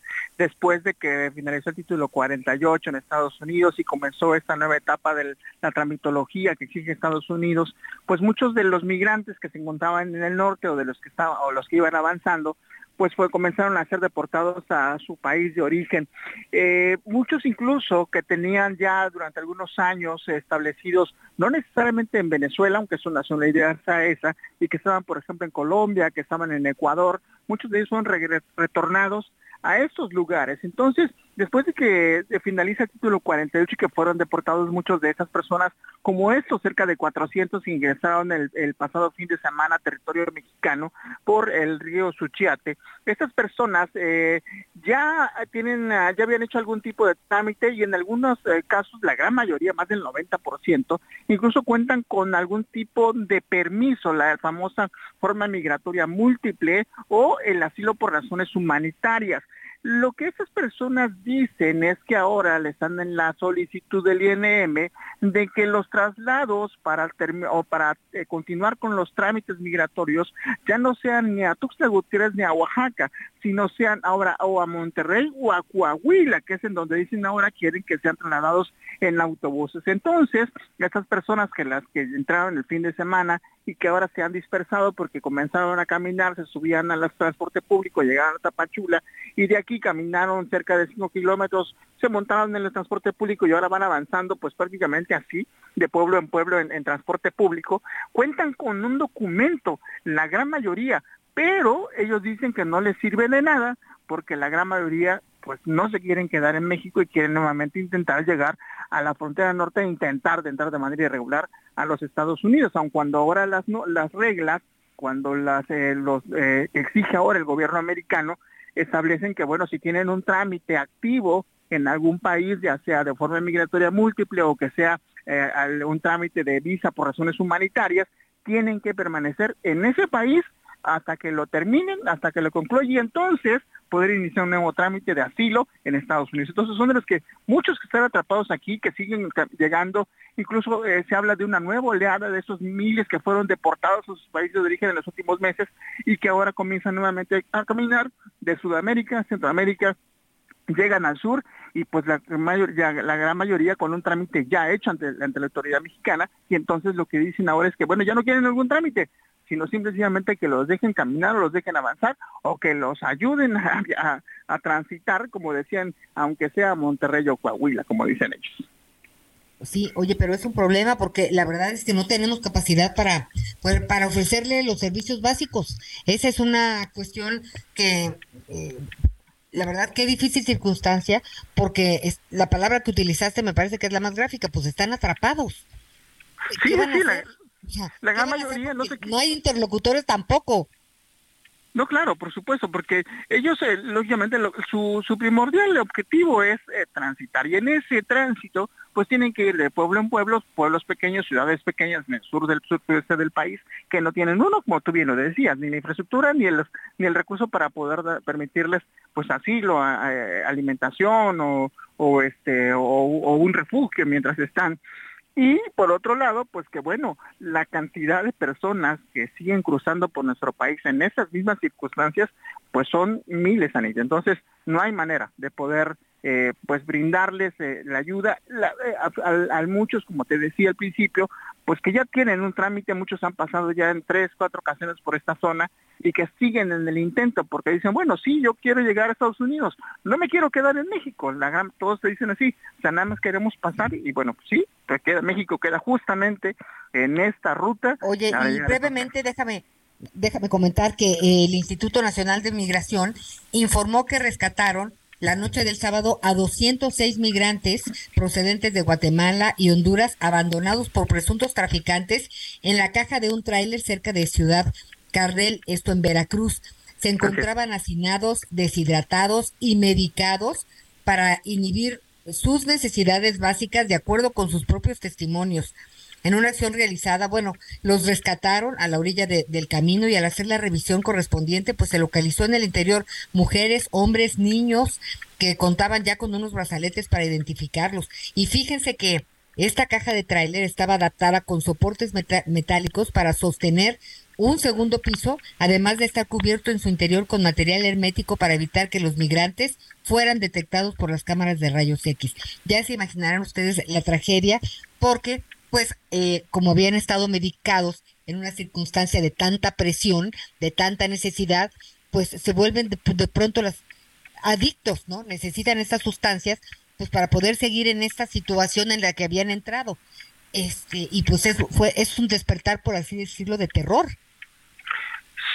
después de que finalizó el título 48 en Estados Unidos y comenzó esta nueva etapa de la tramitología que exige Estados Unidos, pues muchos de los migrantes que se encontraban en el norte o de los que estaban o los que iban avanzando, pues fue, comenzaron a ser deportados a su país de origen. Eh, muchos incluso que tenían ya durante algunos años establecidos, no necesariamente en Venezuela, aunque su nacionalidad sea esa, y que estaban, por ejemplo, en Colombia, que estaban en Ecuador, muchos de ellos son retornados a estos lugares. Entonces, después de que finaliza el título 48 y que fueron deportados muchos de esas personas, como estos, cerca de 400 ingresaron el, pasado fin de semana a territorio mexicano por el río Suchiate. Estas personas eh, ya tienen, ya habían hecho algún tipo de trámite y en algunos eh, casos, la gran mayoría, más del 90%, incluso cuentan con algún tipo de permiso, la famosa forma migratoria múltiple o el asilo por razones humanitarias. Lo que esas personas dicen es que ahora le están en la solicitud del INM de que los traslados para o para eh, continuar con los trámites migratorios ya no sean ni a Tuxtla Gutiérrez ni a Oaxaca, sino sean ahora o a Monterrey o a Coahuila, que es en donde dicen ahora quieren que sean trasladados en autobuses. Entonces, esas personas que las que entraron el fin de semana y que ahora se han dispersado porque comenzaron a caminar, se subían al transporte público, llegaron a Tapachula y de aquí aquí, caminaron cerca de 5 kilómetros, se montaron en el transporte público y ahora van avanzando pues prácticamente así, de pueblo en pueblo en, transporte público, cuentan con un documento, la gran mayoría, pero ellos dicen que no les sirve de nada porque la gran mayoría pues no se quieren quedar en México y quieren nuevamente intentar llegar a la frontera norte e intentar de entrar de manera irregular a los Estados Unidos, aun cuando ahora las, las reglas, cuando las eh, los eh, exige ahora el gobierno americano, establecen que bueno, si tienen un trámite activo en algún país, ya sea de forma migratoria múltiple o que sea eh, un trámite de visa por razones humanitarias, tienen que permanecer en ese país hasta que lo terminen, hasta que lo concluyan. Y entonces poder iniciar un nuevo trámite de asilo en Estados Unidos. Entonces son de los que muchos que están atrapados aquí, que siguen llegando, incluso eh, se habla de una nueva oleada de esos miles que fueron deportados a sus países de origen en los últimos meses y que ahora comienzan nuevamente a caminar de Sudamérica, Centroamérica, llegan al sur y pues la, mayor, la gran mayoría con un trámite ya hecho ante, ante la autoridad mexicana y entonces lo que dicen ahora es que bueno, ya no quieren algún trámite, sino simplemente que los dejen caminar o los dejen avanzar o que los ayuden a, transitar, como decían, aunque sea Monterrey o Coahuila, como dicen ellos. Sí, oye, pero es un problema porque la verdad es que no tenemos capacidad para, para ofrecerle los servicios básicos. Esa es una cuestión que eh, la verdad, qué difícil circunstancia, porque es, la palabra que utilizaste me parece que es la más gráfica, pues están atrapados. Sí, sí, la, la gran mayoría no sé No hay interlocutores tampoco. No, claro, por supuesto, porque ellos, eh, lógicamente, su, su primordial objetivo es eh, transitar. Y en ese tránsito, pues tienen que ir de pueblo en pueblo, pueblos pequeños, ciudades pequeñas en el sur del sureste del país, que no tienen uno, como tú bien lo decías, ni la infraestructura ni el, ni el recurso para poder permitirles, pues asilo, alimentación o, o este o, o un refugio mientras están y por otro lado, pues que bueno, la cantidad de personas que siguen cruzando por nuestro país en esas mismas circunstancias, pues son miles, Anita. Entonces, no hay manera de poder eh, pues brindarles eh, la ayuda eh, a, muchos, como te decía al principio, pues que ya tienen un trámite, muchos han pasado ya en tres, cuatro ocasiones por esta zona y que siguen en el intento porque dicen, bueno, sí, yo quiero llegar a Estados Unidos, no me quiero quedar en México, la gran, todos te dicen así, o sea, nada más queremos pasar y bueno, pues sí, queda, México queda justamente en esta ruta. Oye, y brevemente déjame déjame comentar que el Instituto Nacional de Migración informó que rescataron la noche del sábado a 206 migrantes procedentes de Guatemala y Honduras abandonados por presuntos traficantes en la caja de un tráiler cerca de Ciudad Cardel, esto en Veracruz. Se encontraban hacinados, deshidratados y medicados para inhibir sus necesidades básicas de acuerdo con sus propios testimonios. En una acción realizada, bueno, los rescataron a la orilla del camino y al hacer la revisión correspondiente, pues se localizó en el interior mujeres, hombres, niños que contaban ya con unos brazaletes para identificarlos. Y fíjense que esta caja de tráiler estaba adaptada con soportes metálicos para sostener un segundo piso, además de estar cubierto en su interior con material hermético para evitar que los migrantes fueran detectados por las cámaras de rayos X. Ya se imaginarán ustedes la tragedia, porque pues eh, como habían estado medicados en una circunstancia de tanta presión, de tanta necesidad, pues se vuelven de, pronto las adictos, ¿no? Necesitan estas sustancias pues para poder seguir en esta situación en la que habían entrado. Este, y pues es, fue, es un despertar, por así decirlo, de terror.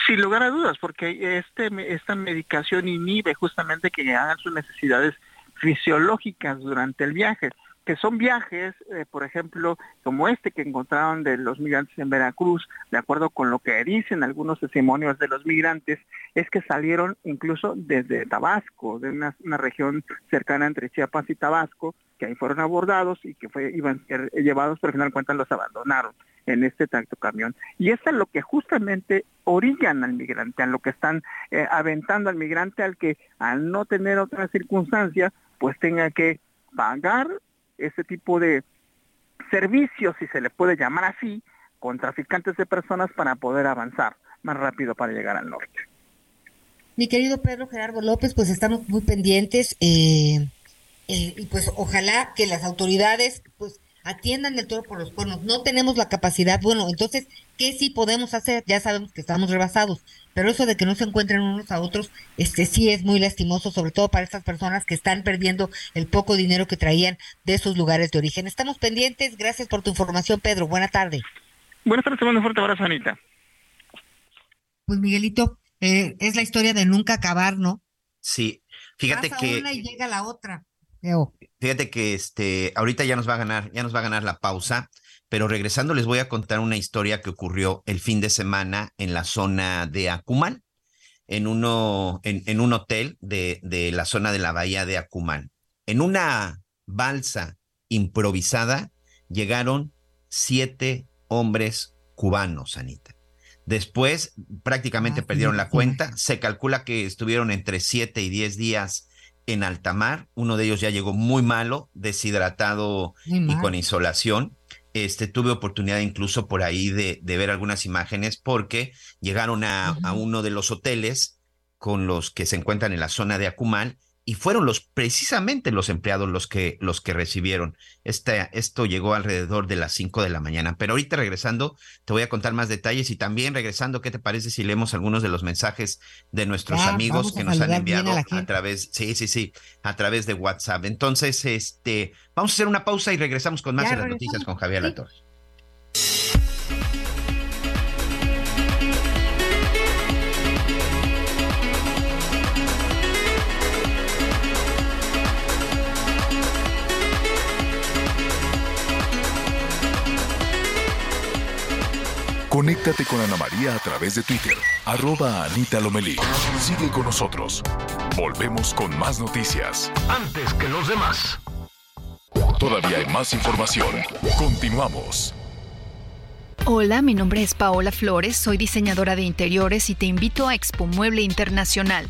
Sin lugar a dudas, porque este, esta medicación inhibe justamente que hagan sus necesidades fisiológicas durante el viaje que son viajes, eh, por ejemplo, como este que encontraron de los migrantes en Veracruz, de acuerdo con lo que dicen algunos testimonios de los migrantes, es que salieron incluso desde Tabasco, de una, región cercana entre Chiapas y Tabasco, que ahí fueron abordados y que fue, iban a ser llevados, pero al final cuentas los abandonaron en este tracto camión. Y esto es lo que justamente orillan al migrante, a lo que están eh, aventando al migrante al que al no tener otra circunstancia, pues tenga que pagar ese tipo de servicios, si se le puede llamar así, con traficantes de personas para poder avanzar más rápido para llegar al norte. Mi querido Pedro Gerardo López, pues estamos muy pendientes eh, eh, y pues ojalá que las autoridades pues atiendan el toro por los cuernos. No tenemos la capacidad. Bueno, entonces, ¿qué sí podemos hacer? Ya sabemos que estamos rebasados, pero eso de que no se encuentren unos a otros, este sí es muy lastimoso, sobre todo para estas personas que están perdiendo el poco dinero que traían de sus lugares de origen. Estamos pendientes. Gracias por tu información, Pedro. Buena tarde. Buenas tardes, te mando un fuerte abrazo, Anita. Pues Miguelito, eh, es la historia de nunca acabar, ¿no? Sí, fíjate que una y llega la otra. Fíjate que este ahorita ya nos va a ganar, ya nos va a ganar la pausa, pero regresando les voy a contar una historia que ocurrió el fin de semana en la zona de Acumal, en uno en, en un hotel de, de la zona de la bahía de Acumal. En una balsa improvisada llegaron siete hombres cubanos, Anita. Después prácticamente ah, perdieron la cuenta. Se calcula que estuvieron entre siete y diez días en alta mar. Uno de ellos ya llegó muy malo, deshidratado y con insolación. Este, tuve oportunidad incluso por ahí de, de ver algunas imágenes porque llegaron a, a, uno de los hoteles con los que se encuentran en la zona de Acumal y fueron los precisamente los empleados los que los que recibieron. Este, esto llegó alrededor de las 5 de la mañana. Pero ahorita regresando, te voy a contar más detalles y también regresando, ¿qué te parece si leemos algunos de los mensajes de nuestros amigos que nos han enviado a, través, sí, sí, sí, a través de WhatsApp? Entonces, este, vamos a hacer una pausa y regresamos con más de las noticias con Javier Latorre. Conéctate con Ana María a través de Twitter, arroba Anita Lomelí. Sigue con nosotros. Volvemos con más noticias. Antes que los demás. Todavía hay más información. Continuamos. Hola, mi nombre es Paola Flores, soy diseñadora de interiores y te invito a Expo Mueble Internacional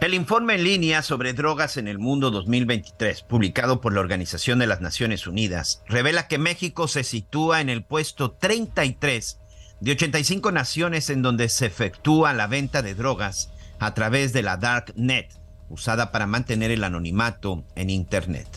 El informe en línea sobre drogas en el mundo 2023, publicado por la Organización de las Naciones Unidas, revela que México se sitúa en el puesto 33 de 85 naciones en donde se efectúa la venta de drogas a través de la Dark Net, usada para mantener el anonimato en Internet.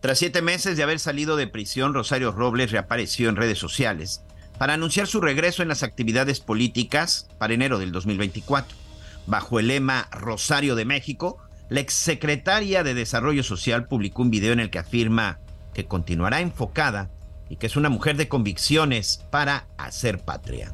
Tras siete meses de haber salido de prisión, Rosario Robles reapareció en redes sociales para anunciar su regreso en las actividades políticas para enero del 2024 bajo el lema Rosario de México, la exsecretaria de Desarrollo Social publicó un video en el que afirma que continuará enfocada y que es una mujer de convicciones para hacer patria.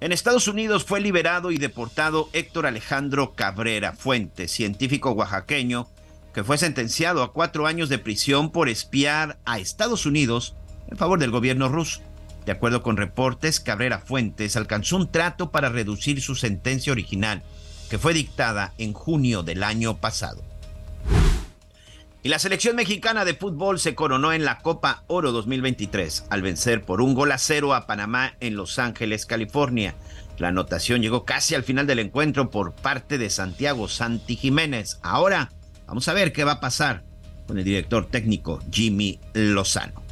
En Estados Unidos fue liberado y deportado Héctor Alejandro Cabrera Fuentes, científico oaxaqueño, que fue sentenciado a cuatro años de prisión por espiar a Estados Unidos en favor del gobierno ruso. De acuerdo con reportes, Cabrera Fuentes alcanzó un trato para reducir su sentencia original, que fue dictada en junio del año pasado. Y la selección mexicana de fútbol se coronó en la Copa Oro 2023 al vencer por un gol a cero a Panamá en Los Ángeles, California. La anotación llegó casi al final del encuentro por parte de Santiago Santi Jiménez. Ahora vamos a ver qué va a pasar con el director técnico Jimmy Lozano.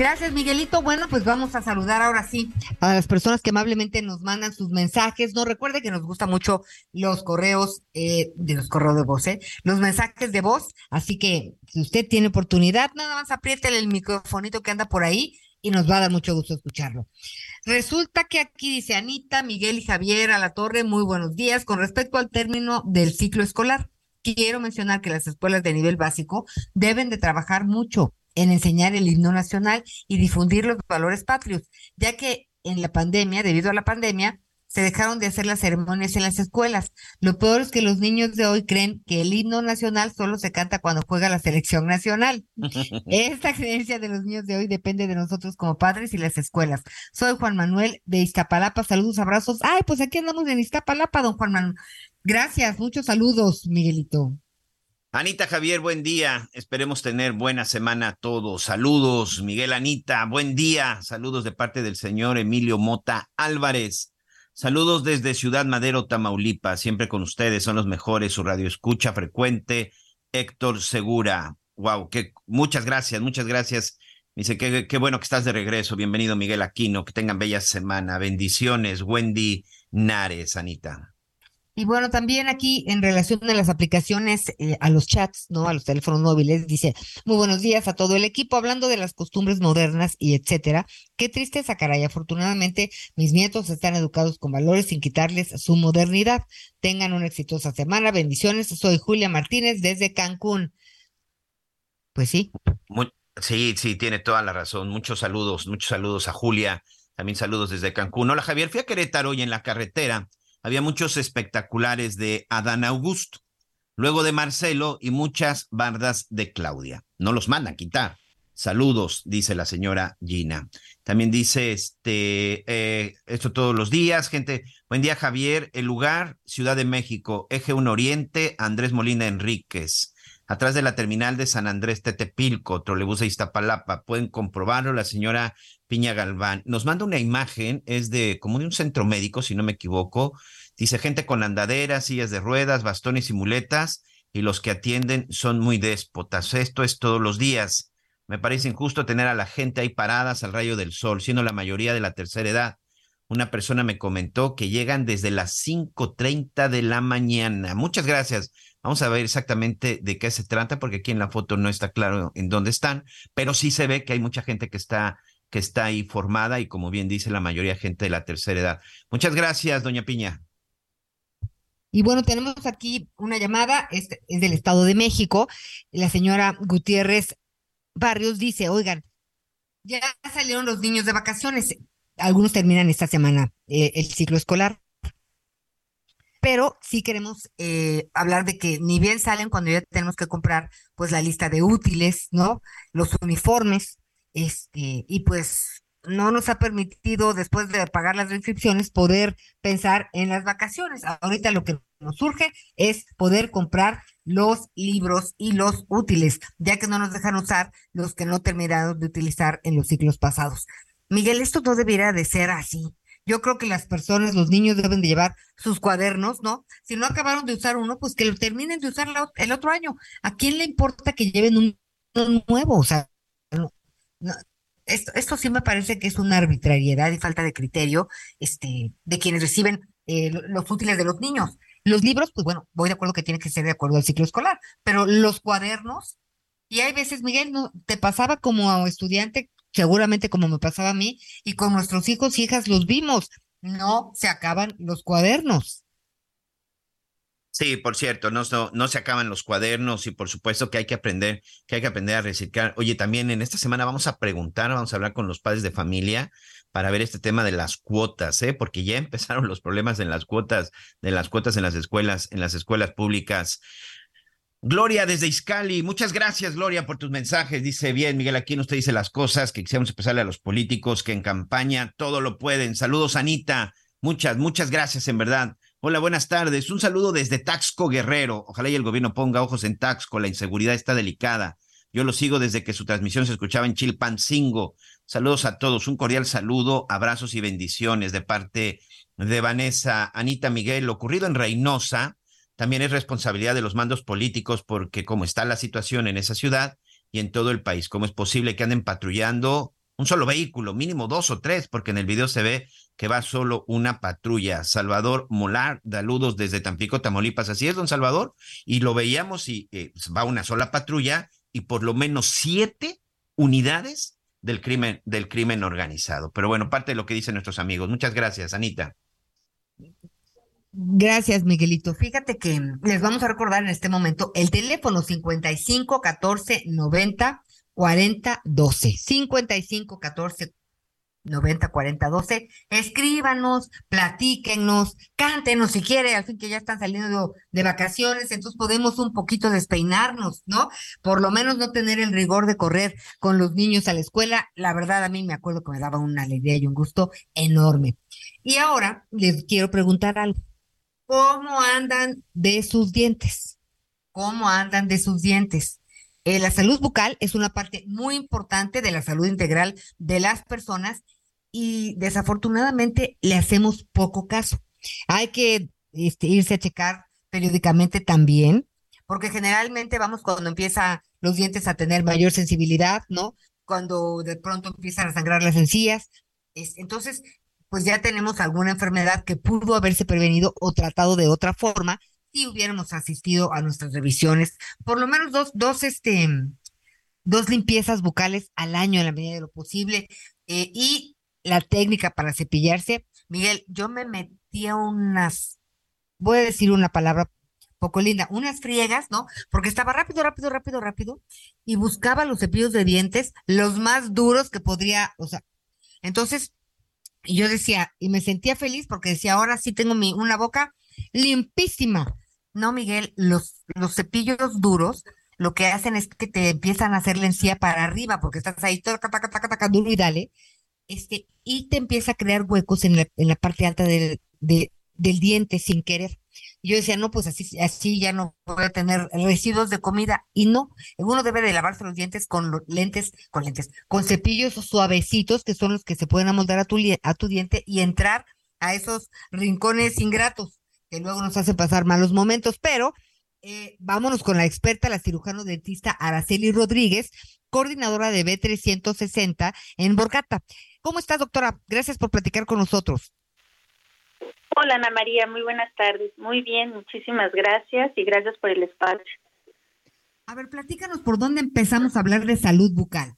Gracias, Miguelito. Bueno, pues vamos a saludar ahora sí a las personas que amablemente nos mandan sus mensajes. No recuerde que nos gusta mucho los correos eh, de los correos de voz, ¿eh? los mensajes de voz. Así que si usted tiene oportunidad, nada más apriétele el microfonito que anda por ahí y nos va a dar mucho gusto escucharlo. Resulta que aquí dice Anita, Miguel y Javier a la torre, muy buenos días. Con respecto al término del ciclo escolar, quiero mencionar que las escuelas de nivel básico deben de trabajar mucho en enseñar el himno nacional y difundir los valores patrios, ya que en la pandemia, debido a la pandemia, se dejaron de hacer las ceremonias en las escuelas. Lo peor es que los niños de hoy creen que el himno nacional solo se canta cuando juega la selección nacional. Esta creencia de los niños de hoy depende de nosotros como padres y las escuelas. Soy Juan Manuel de Iztapalapa. Saludos, abrazos. Ay, pues aquí andamos en Iztapalapa, don Juan Manuel. Gracias, muchos saludos, Miguelito. Anita Javier, buen día. Esperemos tener buena semana a todos. Saludos, Miguel Anita, buen día. Saludos de parte del señor Emilio Mota Álvarez. Saludos desde Ciudad Madero, Tamaulipas. Siempre con ustedes, son los mejores. Su radio escucha frecuente, Héctor Segura. Wow, que muchas gracias, muchas gracias. Dice que qué bueno que estás de regreso. Bienvenido, Miguel Aquino. Que tengan bella semana. Bendiciones, Wendy Nares, Anita. Y bueno, también aquí en relación a las aplicaciones, eh, a los chats, ¿no? A los teléfonos móviles, dice, muy buenos días a todo el equipo, hablando de las costumbres modernas y etcétera. Qué tristeza, caray. Afortunadamente, mis nietos están educados con valores sin quitarles su modernidad. Tengan una exitosa semana. Bendiciones. Soy Julia Martínez desde Cancún. Pues sí. sí, sí, tiene toda la razón. Muchos saludos, muchos saludos a Julia. También saludos desde Cancún. Hola Javier, fui a Querétaro hoy en la carretera había muchos espectaculares de Adán Augusto, luego de Marcelo y muchas bardas de Claudia. No los mandan quitar. Saludos, dice la señora Gina. También dice este eh, esto todos los días, gente. Buen día, Javier. El lugar, Ciudad de México, Eje 1 Oriente, Andrés Molina Enríquez. Atrás de la terminal de San Andrés Tetepilco, Trolebús de Iztapalapa. Pueden comprobarlo, la señora Piña Galván. Nos manda una imagen, es de como de un centro médico, si no me equivoco. Dice gente con andaderas, sillas de ruedas, bastones y muletas, y los que atienden son muy déspotas. Esto es todos los días. Me parece injusto tener a la gente ahí paradas al rayo del sol, siendo la mayoría de la tercera edad. Una persona me comentó que llegan desde las 5.30 de la mañana. Muchas gracias. Vamos a ver exactamente de qué se trata, porque aquí en la foto no está claro en dónde están, pero sí se ve que hay mucha gente que está que está ahí formada y como bien dice la mayoría gente de la tercera edad. Muchas gracias, doña Piña. Y bueno, tenemos aquí una llamada, es, es del Estado de México. La señora Gutiérrez Barrios dice, oigan, ya salieron los niños de vacaciones, algunos terminan esta semana eh, el ciclo escolar, pero sí queremos eh, hablar de que ni bien salen cuando ya tenemos que comprar pues la lista de útiles, ¿no? Los uniformes, este, y pues no nos ha permitido, después de pagar las inscripciones, poder pensar en las vacaciones. Ahorita lo que nos surge es poder comprar los libros y los útiles, ya que no nos dejan usar los que no terminaron de utilizar en los ciclos pasados. Miguel, esto no debería de ser así. Yo creo que las personas, los niños deben de llevar sus cuadernos, ¿no? Si no acabaron de usar uno, pues que lo terminen de usar el otro año. ¿A quién le importa que lleven un nuevo? O sea, esto, esto sí me parece que es una arbitrariedad y falta de criterio este, de quienes reciben eh, los útiles de los niños. Los libros, pues bueno, voy de acuerdo que tiene que ser de acuerdo al ciclo escolar, pero los cuadernos, y hay veces, Miguel, no, te pasaba como estudiante, seguramente como me pasaba a mí, y con nuestros hijos y hijas los vimos, no se acaban los cuadernos. Sí, por cierto, no, no, se acaban los cuadernos y por supuesto que hay que aprender, que hay que aprender a reciclar. Oye, también en esta semana vamos a preguntar, vamos a hablar con los padres de familia para ver este tema de las cuotas, ¿eh? Porque ya empezaron los problemas en las cuotas, de las cuotas en las escuelas, en las escuelas públicas. Gloria desde Iscali, muchas gracias Gloria por tus mensajes. Dice bien, Miguel Aquino, usted dice las cosas que quisiéramos empezarle a los políticos que en campaña todo lo pueden. Saludos Anita, muchas, muchas gracias en verdad. Hola, buenas tardes. Un saludo desde Taxco Guerrero. Ojalá y el gobierno ponga ojos en Taxco. La inseguridad está delicada. Yo lo sigo desde que su transmisión se escuchaba en Chilpancingo. Saludos a todos. Un cordial saludo, abrazos y bendiciones de parte de Vanessa, Anita Miguel. Lo ocurrido en Reynosa también es responsabilidad de los mandos políticos porque como está la situación en esa ciudad y en todo el país, ¿cómo es posible que anden patrullando un solo vehículo, mínimo dos o tres, porque en el video se ve que va solo una patrulla. Salvador Molar, saludos desde Tampico, Tamaulipas. Así es, don Salvador. Y lo veíamos y eh, pues, va una sola patrulla y por lo menos siete unidades del crimen, del crimen organizado. Pero bueno, parte de lo que dicen nuestros amigos. Muchas gracias, Anita. Gracias, Miguelito. Fíjate que les vamos a recordar en este momento el teléfono 55 14 90 40 12. 55 14 90 40 12. Escríbanos, platíquenos, cántenos si quiere, al fin que ya están saliendo de vacaciones, entonces podemos un poquito despeinarnos, ¿no? Por lo menos no tener el rigor de correr con los niños a la escuela. La verdad, a mí me acuerdo que me daba una alegría y un gusto enorme. Y ahora les quiero preguntar algo. ¿Cómo andan de sus dientes? ¿Cómo andan de sus dientes? Eh, la salud bucal es una parte muy importante de la salud integral de las personas y desafortunadamente le hacemos poco caso. Hay que este, irse a checar periódicamente también, porque generalmente vamos cuando empieza los dientes a tener mayor sensibilidad, ¿no? Cuando de pronto empiezan a sangrar las encías. entonces, pues ya tenemos alguna enfermedad que pudo haberse prevenido o tratado de otra forma si hubiéramos asistido a nuestras revisiones, por lo menos dos, dos, este, dos limpiezas bucales al año en la medida de lo posible. Eh, y la técnica para cepillarse, Miguel, yo me metía unas, voy a decir una palabra poco linda, unas friegas, ¿no? Porque estaba rápido, rápido, rápido, rápido, y buscaba los cepillos de dientes, los más duros que podría, o sea, entonces yo decía, y me sentía feliz porque decía, ahora sí tengo mi, una boca limpísima. No, Miguel, los, los cepillos duros lo que hacen es que te empiezan a hacer la encía para arriba, porque estás ahí, taca, taca, taca, taca, duro y dale, este, y te empieza a crear huecos en la, en la parte alta del, de, del diente sin querer. yo decía, no, pues así, así ya no voy a tener residuos de comida. Y no, uno debe de lavarse los dientes con los lentes, con lentes, con cepillos suavecitos, que son los que se pueden amoldar a tu, a tu diente y entrar a esos rincones ingratos que luego nos hace pasar malos momentos, pero eh, vámonos con la experta, la cirujano dentista Araceli Rodríguez, coordinadora de B360 en Borgata. ¿Cómo estás, doctora? Gracias por platicar con nosotros. Hola, Ana María, muy buenas tardes. Muy bien, muchísimas gracias y gracias por el espacio. A ver, platícanos por dónde empezamos a hablar de salud bucal.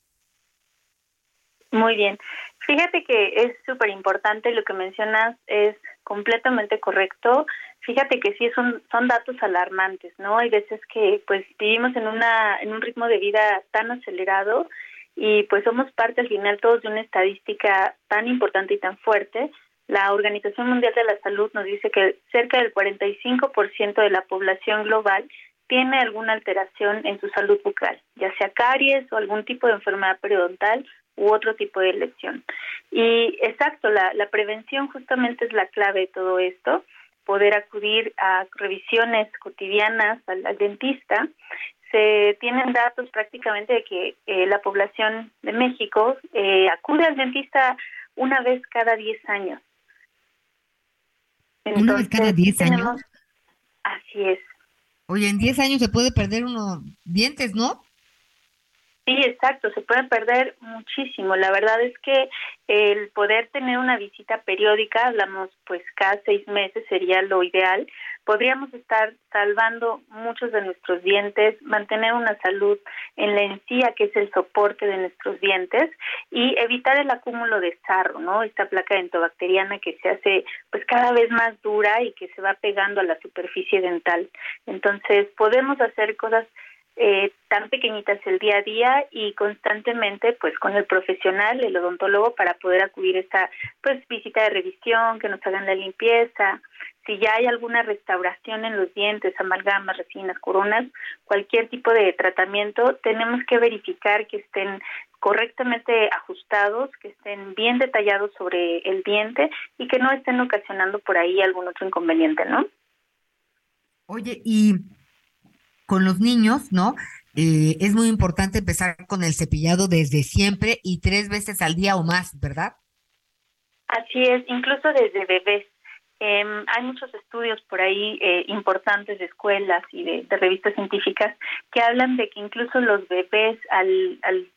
Muy bien. Fíjate que es súper importante lo que mencionas, es completamente correcto. Fíjate que sí son, son datos alarmantes, ¿no? Hay veces que pues vivimos en, una, en un ritmo de vida tan acelerado y pues somos parte al final todos de una estadística tan importante y tan fuerte. La Organización Mundial de la Salud nos dice que cerca del 45% de la población global tiene alguna alteración en su salud bucal, ya sea caries o algún tipo de enfermedad periodontal u otro tipo de lesión. Y exacto, la, la prevención justamente es la clave de todo esto, poder acudir a revisiones cotidianas al, dentista. Se tienen datos prácticamente de que eh, la población de México eh, acude al dentista una vez cada 10 años. ¿Una vez cada 10 años? Así es. Oye, en 10 años se puede perder unos dientes, ¿no? Sí, exacto, se puede perder muchísimo. La verdad es que el poder tener una visita periódica, hablamos pues cada seis meses sería lo ideal, podríamos estar salvando muchos de nuestros dientes, mantener una salud en la encía, que es el soporte de nuestros dientes, y evitar el acúmulo de sarro, ¿no? Esta placa dentobacteriana que se hace pues cada vez más dura y que se va pegando a la superficie dental. Entonces, podemos hacer cosas eh, tan pequeñitas el día a día y constantemente pues con el profesional, el odontólogo para poder acudir a esta pues visita de revisión, que nos hagan la limpieza, si ya hay alguna restauración en los dientes, amalgamas, resinas, coronas, cualquier tipo de tratamiento, tenemos que verificar que estén correctamente ajustados, que estén bien detallados sobre el diente y que no estén ocasionando por ahí algún otro inconveniente, ¿no? Oye, y con los niños, ¿no? Eh, es muy importante empezar con el cepillado desde siempre y tres veces al día o más, ¿verdad? Así es, incluso desde bebés. Em, hay muchos estudios por ahí eh, importantes de escuelas y de, revistas científicas que hablan de que incluso los bebés al, al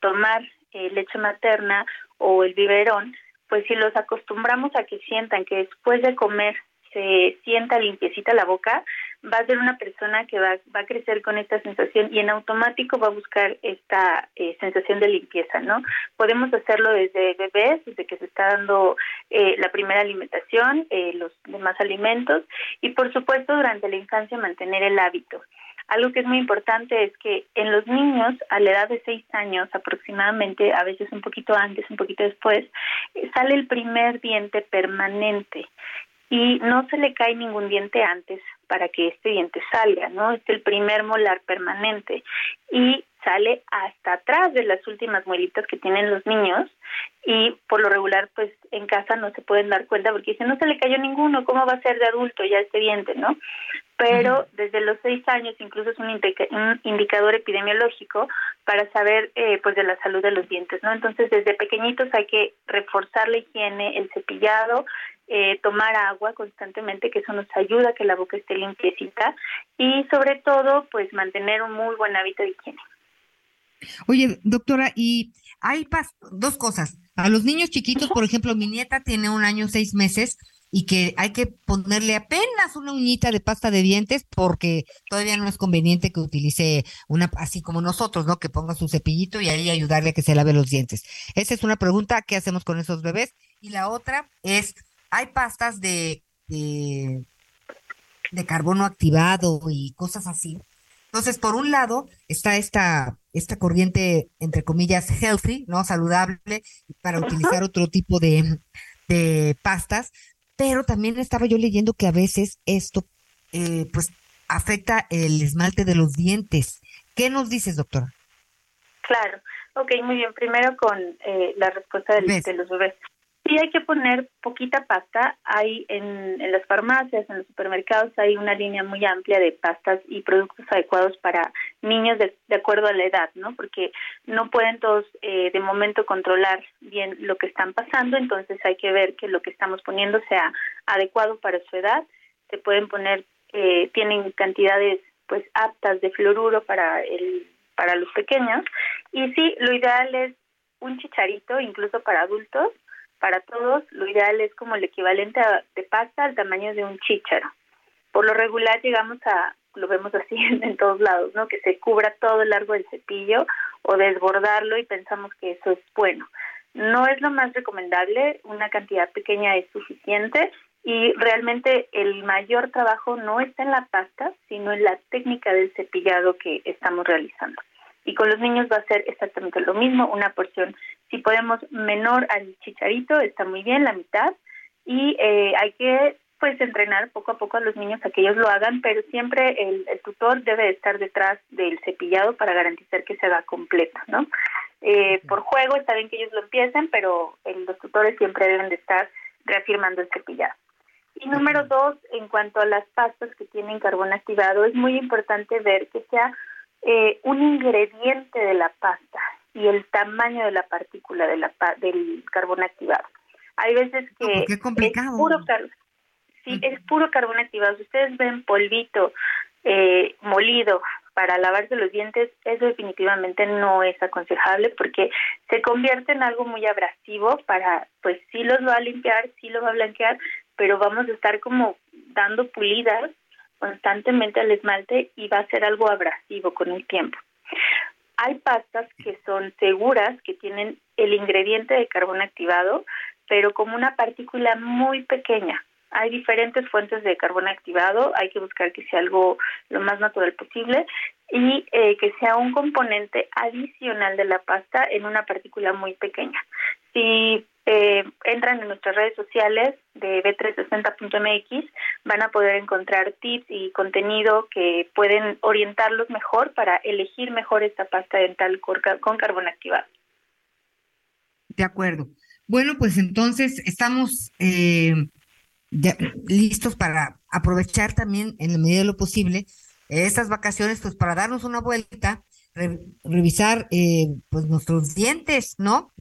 tomar eh, leche materna o el biberón, pues si los acostumbramos a que sientan que después de comer se sienta limpiecita la boca, va a ser una persona que va, va a crecer con esta sensación y en automático va a buscar esta eh, sensación de limpieza, ¿no? Podemos hacerlo desde bebés, desde que se está dando eh, la primera alimentación, eh, los demás alimentos y por supuesto durante la infancia mantener el hábito. Algo que es muy importante es que en los niños a la edad de seis años aproximadamente, a veces un poquito antes, un poquito después, sale el primer diente permanente y no se le cae ningún diente antes para que este diente salga, ¿no? Es el primer molar permanente y sale hasta atrás de las últimas muelitas que tienen los niños y por lo regular pues en casa no se pueden dar cuenta porque dicen no se le cayó ninguno, ¿cómo va a ser de adulto ya este diente, no? Pero desde los seis años incluso es un, indicador epidemiológico para saber eh, pues de la salud de los dientes, ¿no? Entonces desde pequeñitos hay que reforzar la higiene, el cepillado, eh, tomar agua constantemente, que eso nos ayuda a que la boca esté limpiecita y sobre todo, pues mantener un muy buen hábito de higiene. Oye, doctora, y hay dos cosas. A los niños chiquitos, por ejemplo, mi nieta tiene un año, seis meses, y que hay que ponerle apenas una uñita de pasta de dientes porque todavía no es conveniente que utilice una, así como nosotros, ¿no? Que ponga su cepillito y ahí ayudarle a que se lave los dientes. Esa es una pregunta, ¿qué hacemos con esos bebés? Y la otra es, hay pastas de, de, carbono activado y cosas así. Entonces, por un lado, está esta, esta corriente, entre comillas, healthy, ¿no? Saludable, para utilizar otro tipo de, de pastas, pero también estaba yo leyendo que a veces esto, eh, pues, afecta el esmalte de los dientes. ¿Qué nos dices, doctora? Claro. Ok, muy bien. Primero con eh, la respuesta de los bebés. Sí hay que poner poquita pasta. Hay en, en, las farmacias, en los supermercados, hay una línea muy amplia de pastas y productos adecuados para niños de, de acuerdo a la edad, ¿no? Porque no pueden todos eh, de momento controlar bien lo que están pasando, entonces hay que ver que lo que estamos poniendo sea adecuado para su edad. Se pueden poner, eh, tienen cantidades pues aptas de fluoruro para el para los pequeños y sí, lo ideal es un chicharito incluso para adultos para todos, lo ideal es como el equivalente de pasta al tamaño de un chícharo. Por lo regular llegamos a, lo vemos así en, todos lados, ¿no? Que se cubra todo el largo del cepillo o desbordarlo y pensamos que eso es bueno. No es lo más recomendable, una cantidad pequeña es suficiente y realmente el mayor trabajo no está en la pasta, sino en la técnica del cepillado que estamos realizando. Y con los niños va a ser exactamente lo mismo, una porción, si podemos, menor al chicharito, está muy bien, la mitad, y eh, hay que pues entrenar poco a poco a los niños a que ellos lo hagan, pero siempre el, tutor debe estar detrás del cepillado para garantizar que se haga completo, ¿no? Eh, por juego está bien que ellos lo empiecen, pero los tutores siempre deben de estar reafirmando el cepillado. Y número dos, en cuanto a las pastas que tienen carbón activado, es muy importante ver que sea eh, un ingrediente de la pasta y el tamaño de la partícula de la del carbón activado. Hay veces que es puro, sí, es puro carbón activado. Si ustedes ven polvito eh, molido para lavarse los dientes, eso definitivamente no es aconsejable porque se convierte en algo muy abrasivo para, pues sí los va a limpiar, sí los va a blanquear, pero vamos a estar como dando pulidas constantemente al esmalte y va a ser algo abrasivo con el tiempo. Hay pastas que son seguras, que tienen el ingrediente de carbón activado, pero como una partícula muy pequeña. Hay diferentes fuentes de carbón activado, hay que buscar que sea algo lo más natural posible y eh, que sea un componente adicional de la pasta en una partícula muy pequeña. Si eh, entran en nuestras redes sociales de b360.mx, van a poder encontrar tips y contenido que pueden orientarlos mejor para elegir mejor esta pasta dental con carbón activado. De acuerdo. Bueno, pues entonces estamos eh, listos para aprovechar también en la medida de lo posible estas vacaciones, pues para darnos una vuelta, revisar eh, pues nuestros dientes, ¿no?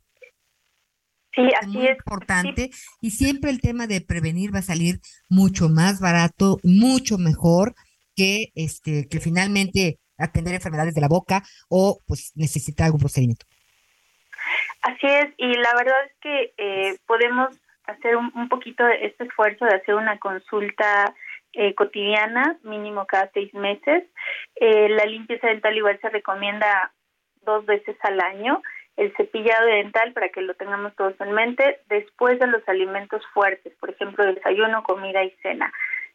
Sí, así es. importante. Y siempre el tema de prevenir va a salir mucho más barato, mucho mejor que este, que finalmente atender enfermedades de la boca o pues necesitar algún procedimiento. Así es, y la verdad es que eh, podemos hacer un, poquito de este esfuerzo de hacer una consulta eh, cotidiana, mínimo cada seis meses. Eh, la limpieza dental igual se recomienda dos veces al año. El cepillado dental, para que lo tengamos todos en mente, después de los alimentos fuertes, por ejemplo, desayuno, comida y cena.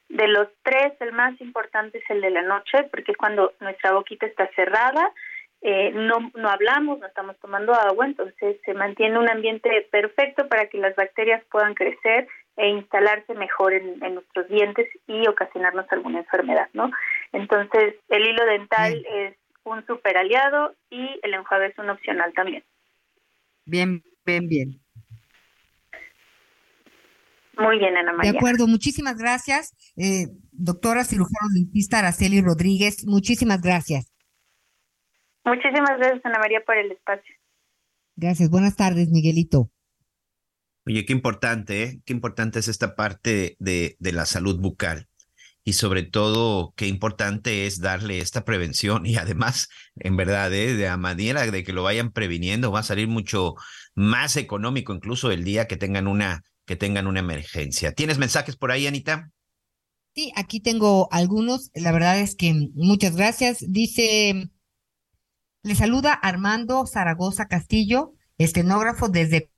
De los tres, el más importante es el de la noche, porque es cuando nuestra boquita está cerrada, eh, no, no hablamos, no estamos tomando agua, entonces se mantiene un ambiente perfecto para que las bacterias puedan crecer e instalarse mejor en, nuestros dientes y ocasionarnos alguna enfermedad, ¿no? Entonces, el hilo dental es un super aliado y el enjuague es un opcional también. Bien, bien, bien. Muy bien, Ana María. De acuerdo, muchísimas gracias, eh, doctora cirujano dentista Araceli Rodríguez, muchísimas gracias. Muchísimas gracias, Ana María, por el espacio. Gracias. Buenas tardes, Miguelito. Oye, qué importante, ¿eh? Qué importante es esta parte de, de la salud bucal. Y sobre todo, qué importante es darle esta prevención. Y además, en verdad, ¿eh? de a manera de que lo vayan previniendo, va a salir mucho más económico, incluso el día que tengan una, que tengan una emergencia. ¿Tienes mensajes por ahí, Anita? Sí, aquí tengo algunos. La verdad es que muchas gracias. Dice le saluda Armando Zaragoza Castillo, escenógrafo desde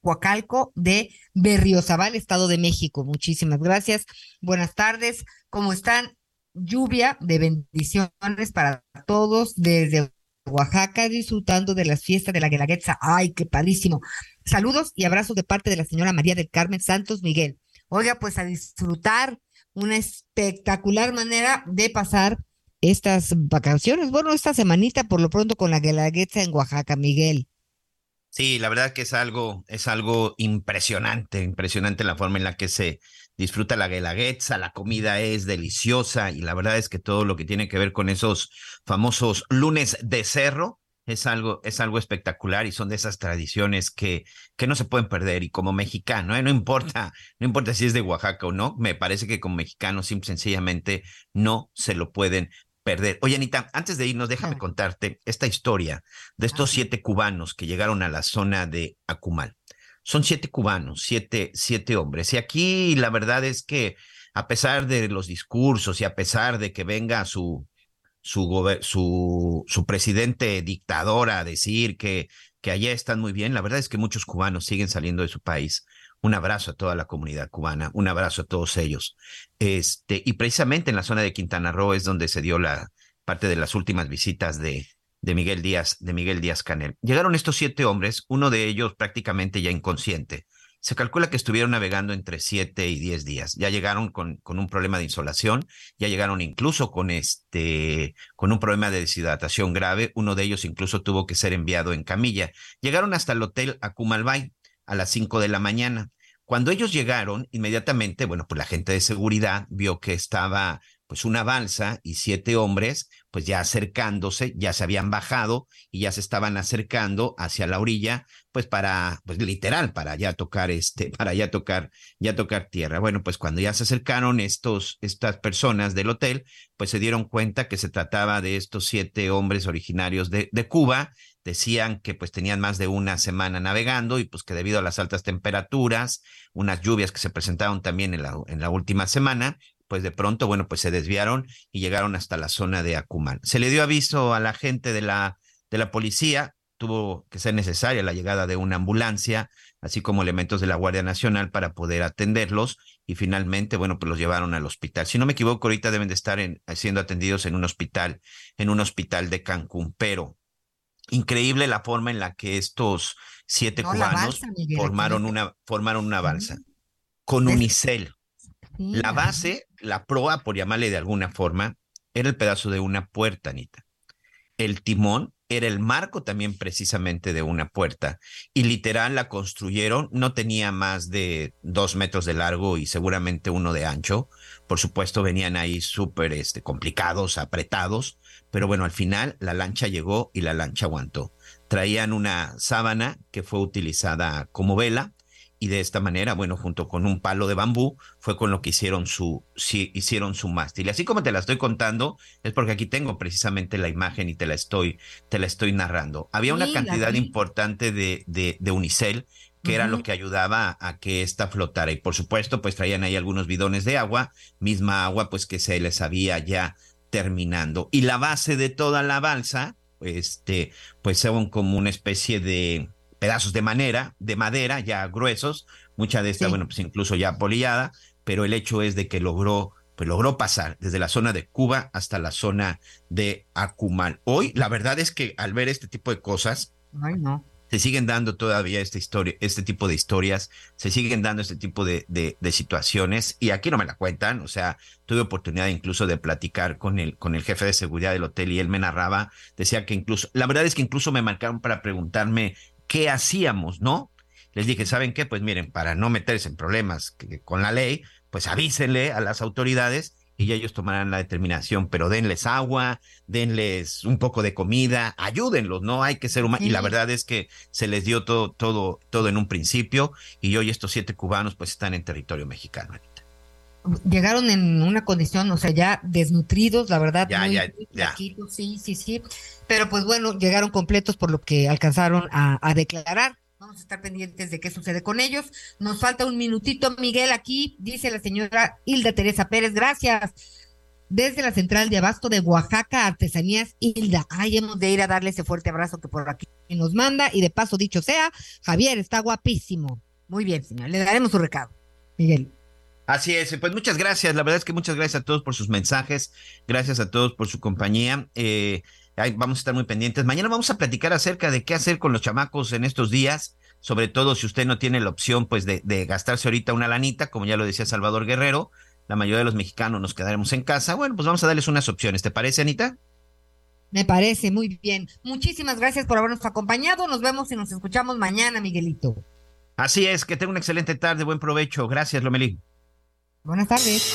Coacalco de Berriozabal, Estado de México. Muchísimas gracias. Buenas tardes. ¿Cómo están? Lluvia de bendiciones para todos desde Oaxaca, disfrutando de las fiestas de la Guelaguetza. ¡Ay, qué padrísimo! Saludos y abrazos de parte de la señora María del Carmen Santos Miguel. Oiga, pues a disfrutar una espectacular manera de pasar estas vacaciones, bueno, esta semanita por lo pronto con la Guelaguetza en Oaxaca, Miguel. Sí, la verdad que es algo, es algo impresionante, impresionante la forma en la que se disfruta la guelaguetza, la comida es deliciosa y la verdad es que todo lo que tiene que ver con esos famosos lunes de cerro es algo, es algo espectacular y son de esas tradiciones que, que no se pueden perder. Y como mexicano, ¿eh? no importa, no importa si es de Oaxaca o no, me parece que como mexicano simple sencillamente no se lo pueden perder. Oye, Anita, antes de irnos, déjame contarte esta historia de estos siete cubanos que llegaron a la zona de Acumal. Son siete cubanos, siete, siete hombres. Y aquí la verdad es que a pesar de los discursos y a pesar de que venga su, su, su, su presidente dictador a decir que, que allá están muy bien, la verdad es que muchos cubanos siguen saliendo de su país un abrazo a toda la comunidad cubana, un abrazo a todos ellos. Este, y precisamente en la zona de Quintana Roo es donde se dio la parte de las últimas visitas de, Miguel Díaz, de Miguel Díaz Canel. Llegaron estos siete hombres, uno de ellos prácticamente ya inconsciente. Se calcula que estuvieron navegando entre siete y diez días. Ya llegaron con, un problema de insolación, ya llegaron incluso con este, con un problema de deshidratación grave. Uno de ellos incluso tuvo que ser enviado en camilla. Llegaron hasta el hotel Acumalbay a las 5 de la mañana. Cuando ellos llegaron, inmediatamente, bueno, pues la gente de seguridad vio que estaba pues una balsa y siete hombres, pues ya acercándose, ya se habían bajado y ya se estaban acercando hacia la orilla, pues para, pues literal, para ya tocar este, para ya tocar, ya tocar tierra. Bueno, pues cuando ya se acercaron estos, estas personas del hotel, pues se dieron cuenta que se trataba de estos siete hombres originarios de, de Cuba decían que pues tenían más de una semana navegando y pues que debido a las altas temperaturas, unas lluvias que se presentaron también en la, última semana, pues de pronto, bueno, pues se desviaron y llegaron hasta la zona de Acumal. Se le dio aviso a la gente de la, de la policía, tuvo que ser necesaria la llegada de una ambulancia, así como elementos de la Guardia Nacional para poder atenderlos y finalmente, bueno, pues los llevaron al hospital. Si no me equivoco, ahorita deben de estar en, siendo atendidos en un hospital, en un hospital de Cancún, pero increíble la forma en la que estos siete cubanos formaron, una, formaron una balsa con unicel. la base, la proa, por llamarle de alguna forma, era el pedazo de una puerta, Anita. El timón era el marco también precisamente de una puerta. Y literal la construyeron, no tenía más de dos metros de largo y seguramente uno de ancho. Por supuesto, venían ahí súper este, complicados, apretados, pero bueno, al final la lancha llegó y la lancha aguantó. Traían una sábana que fue utilizada como vela y de esta manera, bueno, junto con un palo de bambú, fue con lo que hicieron su, sí, hicieron su mástil. Y así como te la estoy contando, es porque aquí tengo precisamente la imagen y te la estoy, te la estoy narrando. Había una cantidad importante de, de, de unicel que era lo que ayudaba a que ésta flotara. Y por supuesto, pues traían ahí algunos bidones de agua, misma agua pues que se les había ya terminando. Y la base de toda la balsa, este, pues son como una especie de pedazos de madera, de madera ya gruesos, mucha de esta, bueno, pues incluso ya polillada, pero el hecho es de que logró, pues logró pasar desde la zona de Cuba hasta la zona de Acumal. Hoy, la verdad es que al ver este tipo de cosas, Ay, no se siguen dando todavía esta historia, este tipo de historias, se siguen dando este tipo de, de, de, situaciones y aquí no me la cuentan, o sea, tuve oportunidad incluso de platicar con el, con el jefe de seguridad del hotel y él me narraba, decía que incluso, la verdad es que incluso me marcaron para preguntarme qué hacíamos, ¿no? Les dije, ¿saben qué? Pues miren, para no meterse en problemas con la ley, pues avísenle a las autoridades y ellos tomarán la determinación, pero denles agua, denles un poco de comida, ayúdenlos, no hay que ser humanos. Y la verdad es que se les dio todo, todo, todo en un principio, y hoy estos siete cubanos pues están en territorio mexicano. Llegaron en una condición, o sea, ya desnutridos, la verdad, ya, muy, ya, ya. sí, sí, sí. Pero pues bueno, llegaron completos por lo que alcanzaron a, a declarar. Estar pendientes de qué sucede con ellos. Nos falta un minutito, Miguel, aquí dice la señora Hilda Teresa Pérez, gracias. Desde la central de abasto de Oaxaca, Artesanías Hilda. Ay, hemos de ir a darle ese fuerte abrazo que por aquí nos manda. Y de paso, dicho sea, Javier está guapísimo. Muy bien, señor. Le daremos su recado. Miguel. Así es, pues muchas gracias. La verdad es que muchas gracias a todos por sus mensajes. Gracias a todos por su compañía. Eh, vamos a estar muy pendientes. Mañana vamos a platicar acerca de qué hacer con los chamacos en estos días, sobre todo si usted no tiene la opción pues de, de gastarse ahorita una lanita, como ya lo decía Salvador Guerrero, la mayoría de los mexicanos nos quedaremos en casa. Bueno, pues vamos a darles unas opciones. ¿Te parece, Anita? Me parece muy bien. Muchísimas gracias por habernos acompañado. Nos vemos y nos escuchamos mañana, Miguelito. Así es, que tenga una excelente tarde, buen provecho. Gracias, Lomelí. Buenas tardes.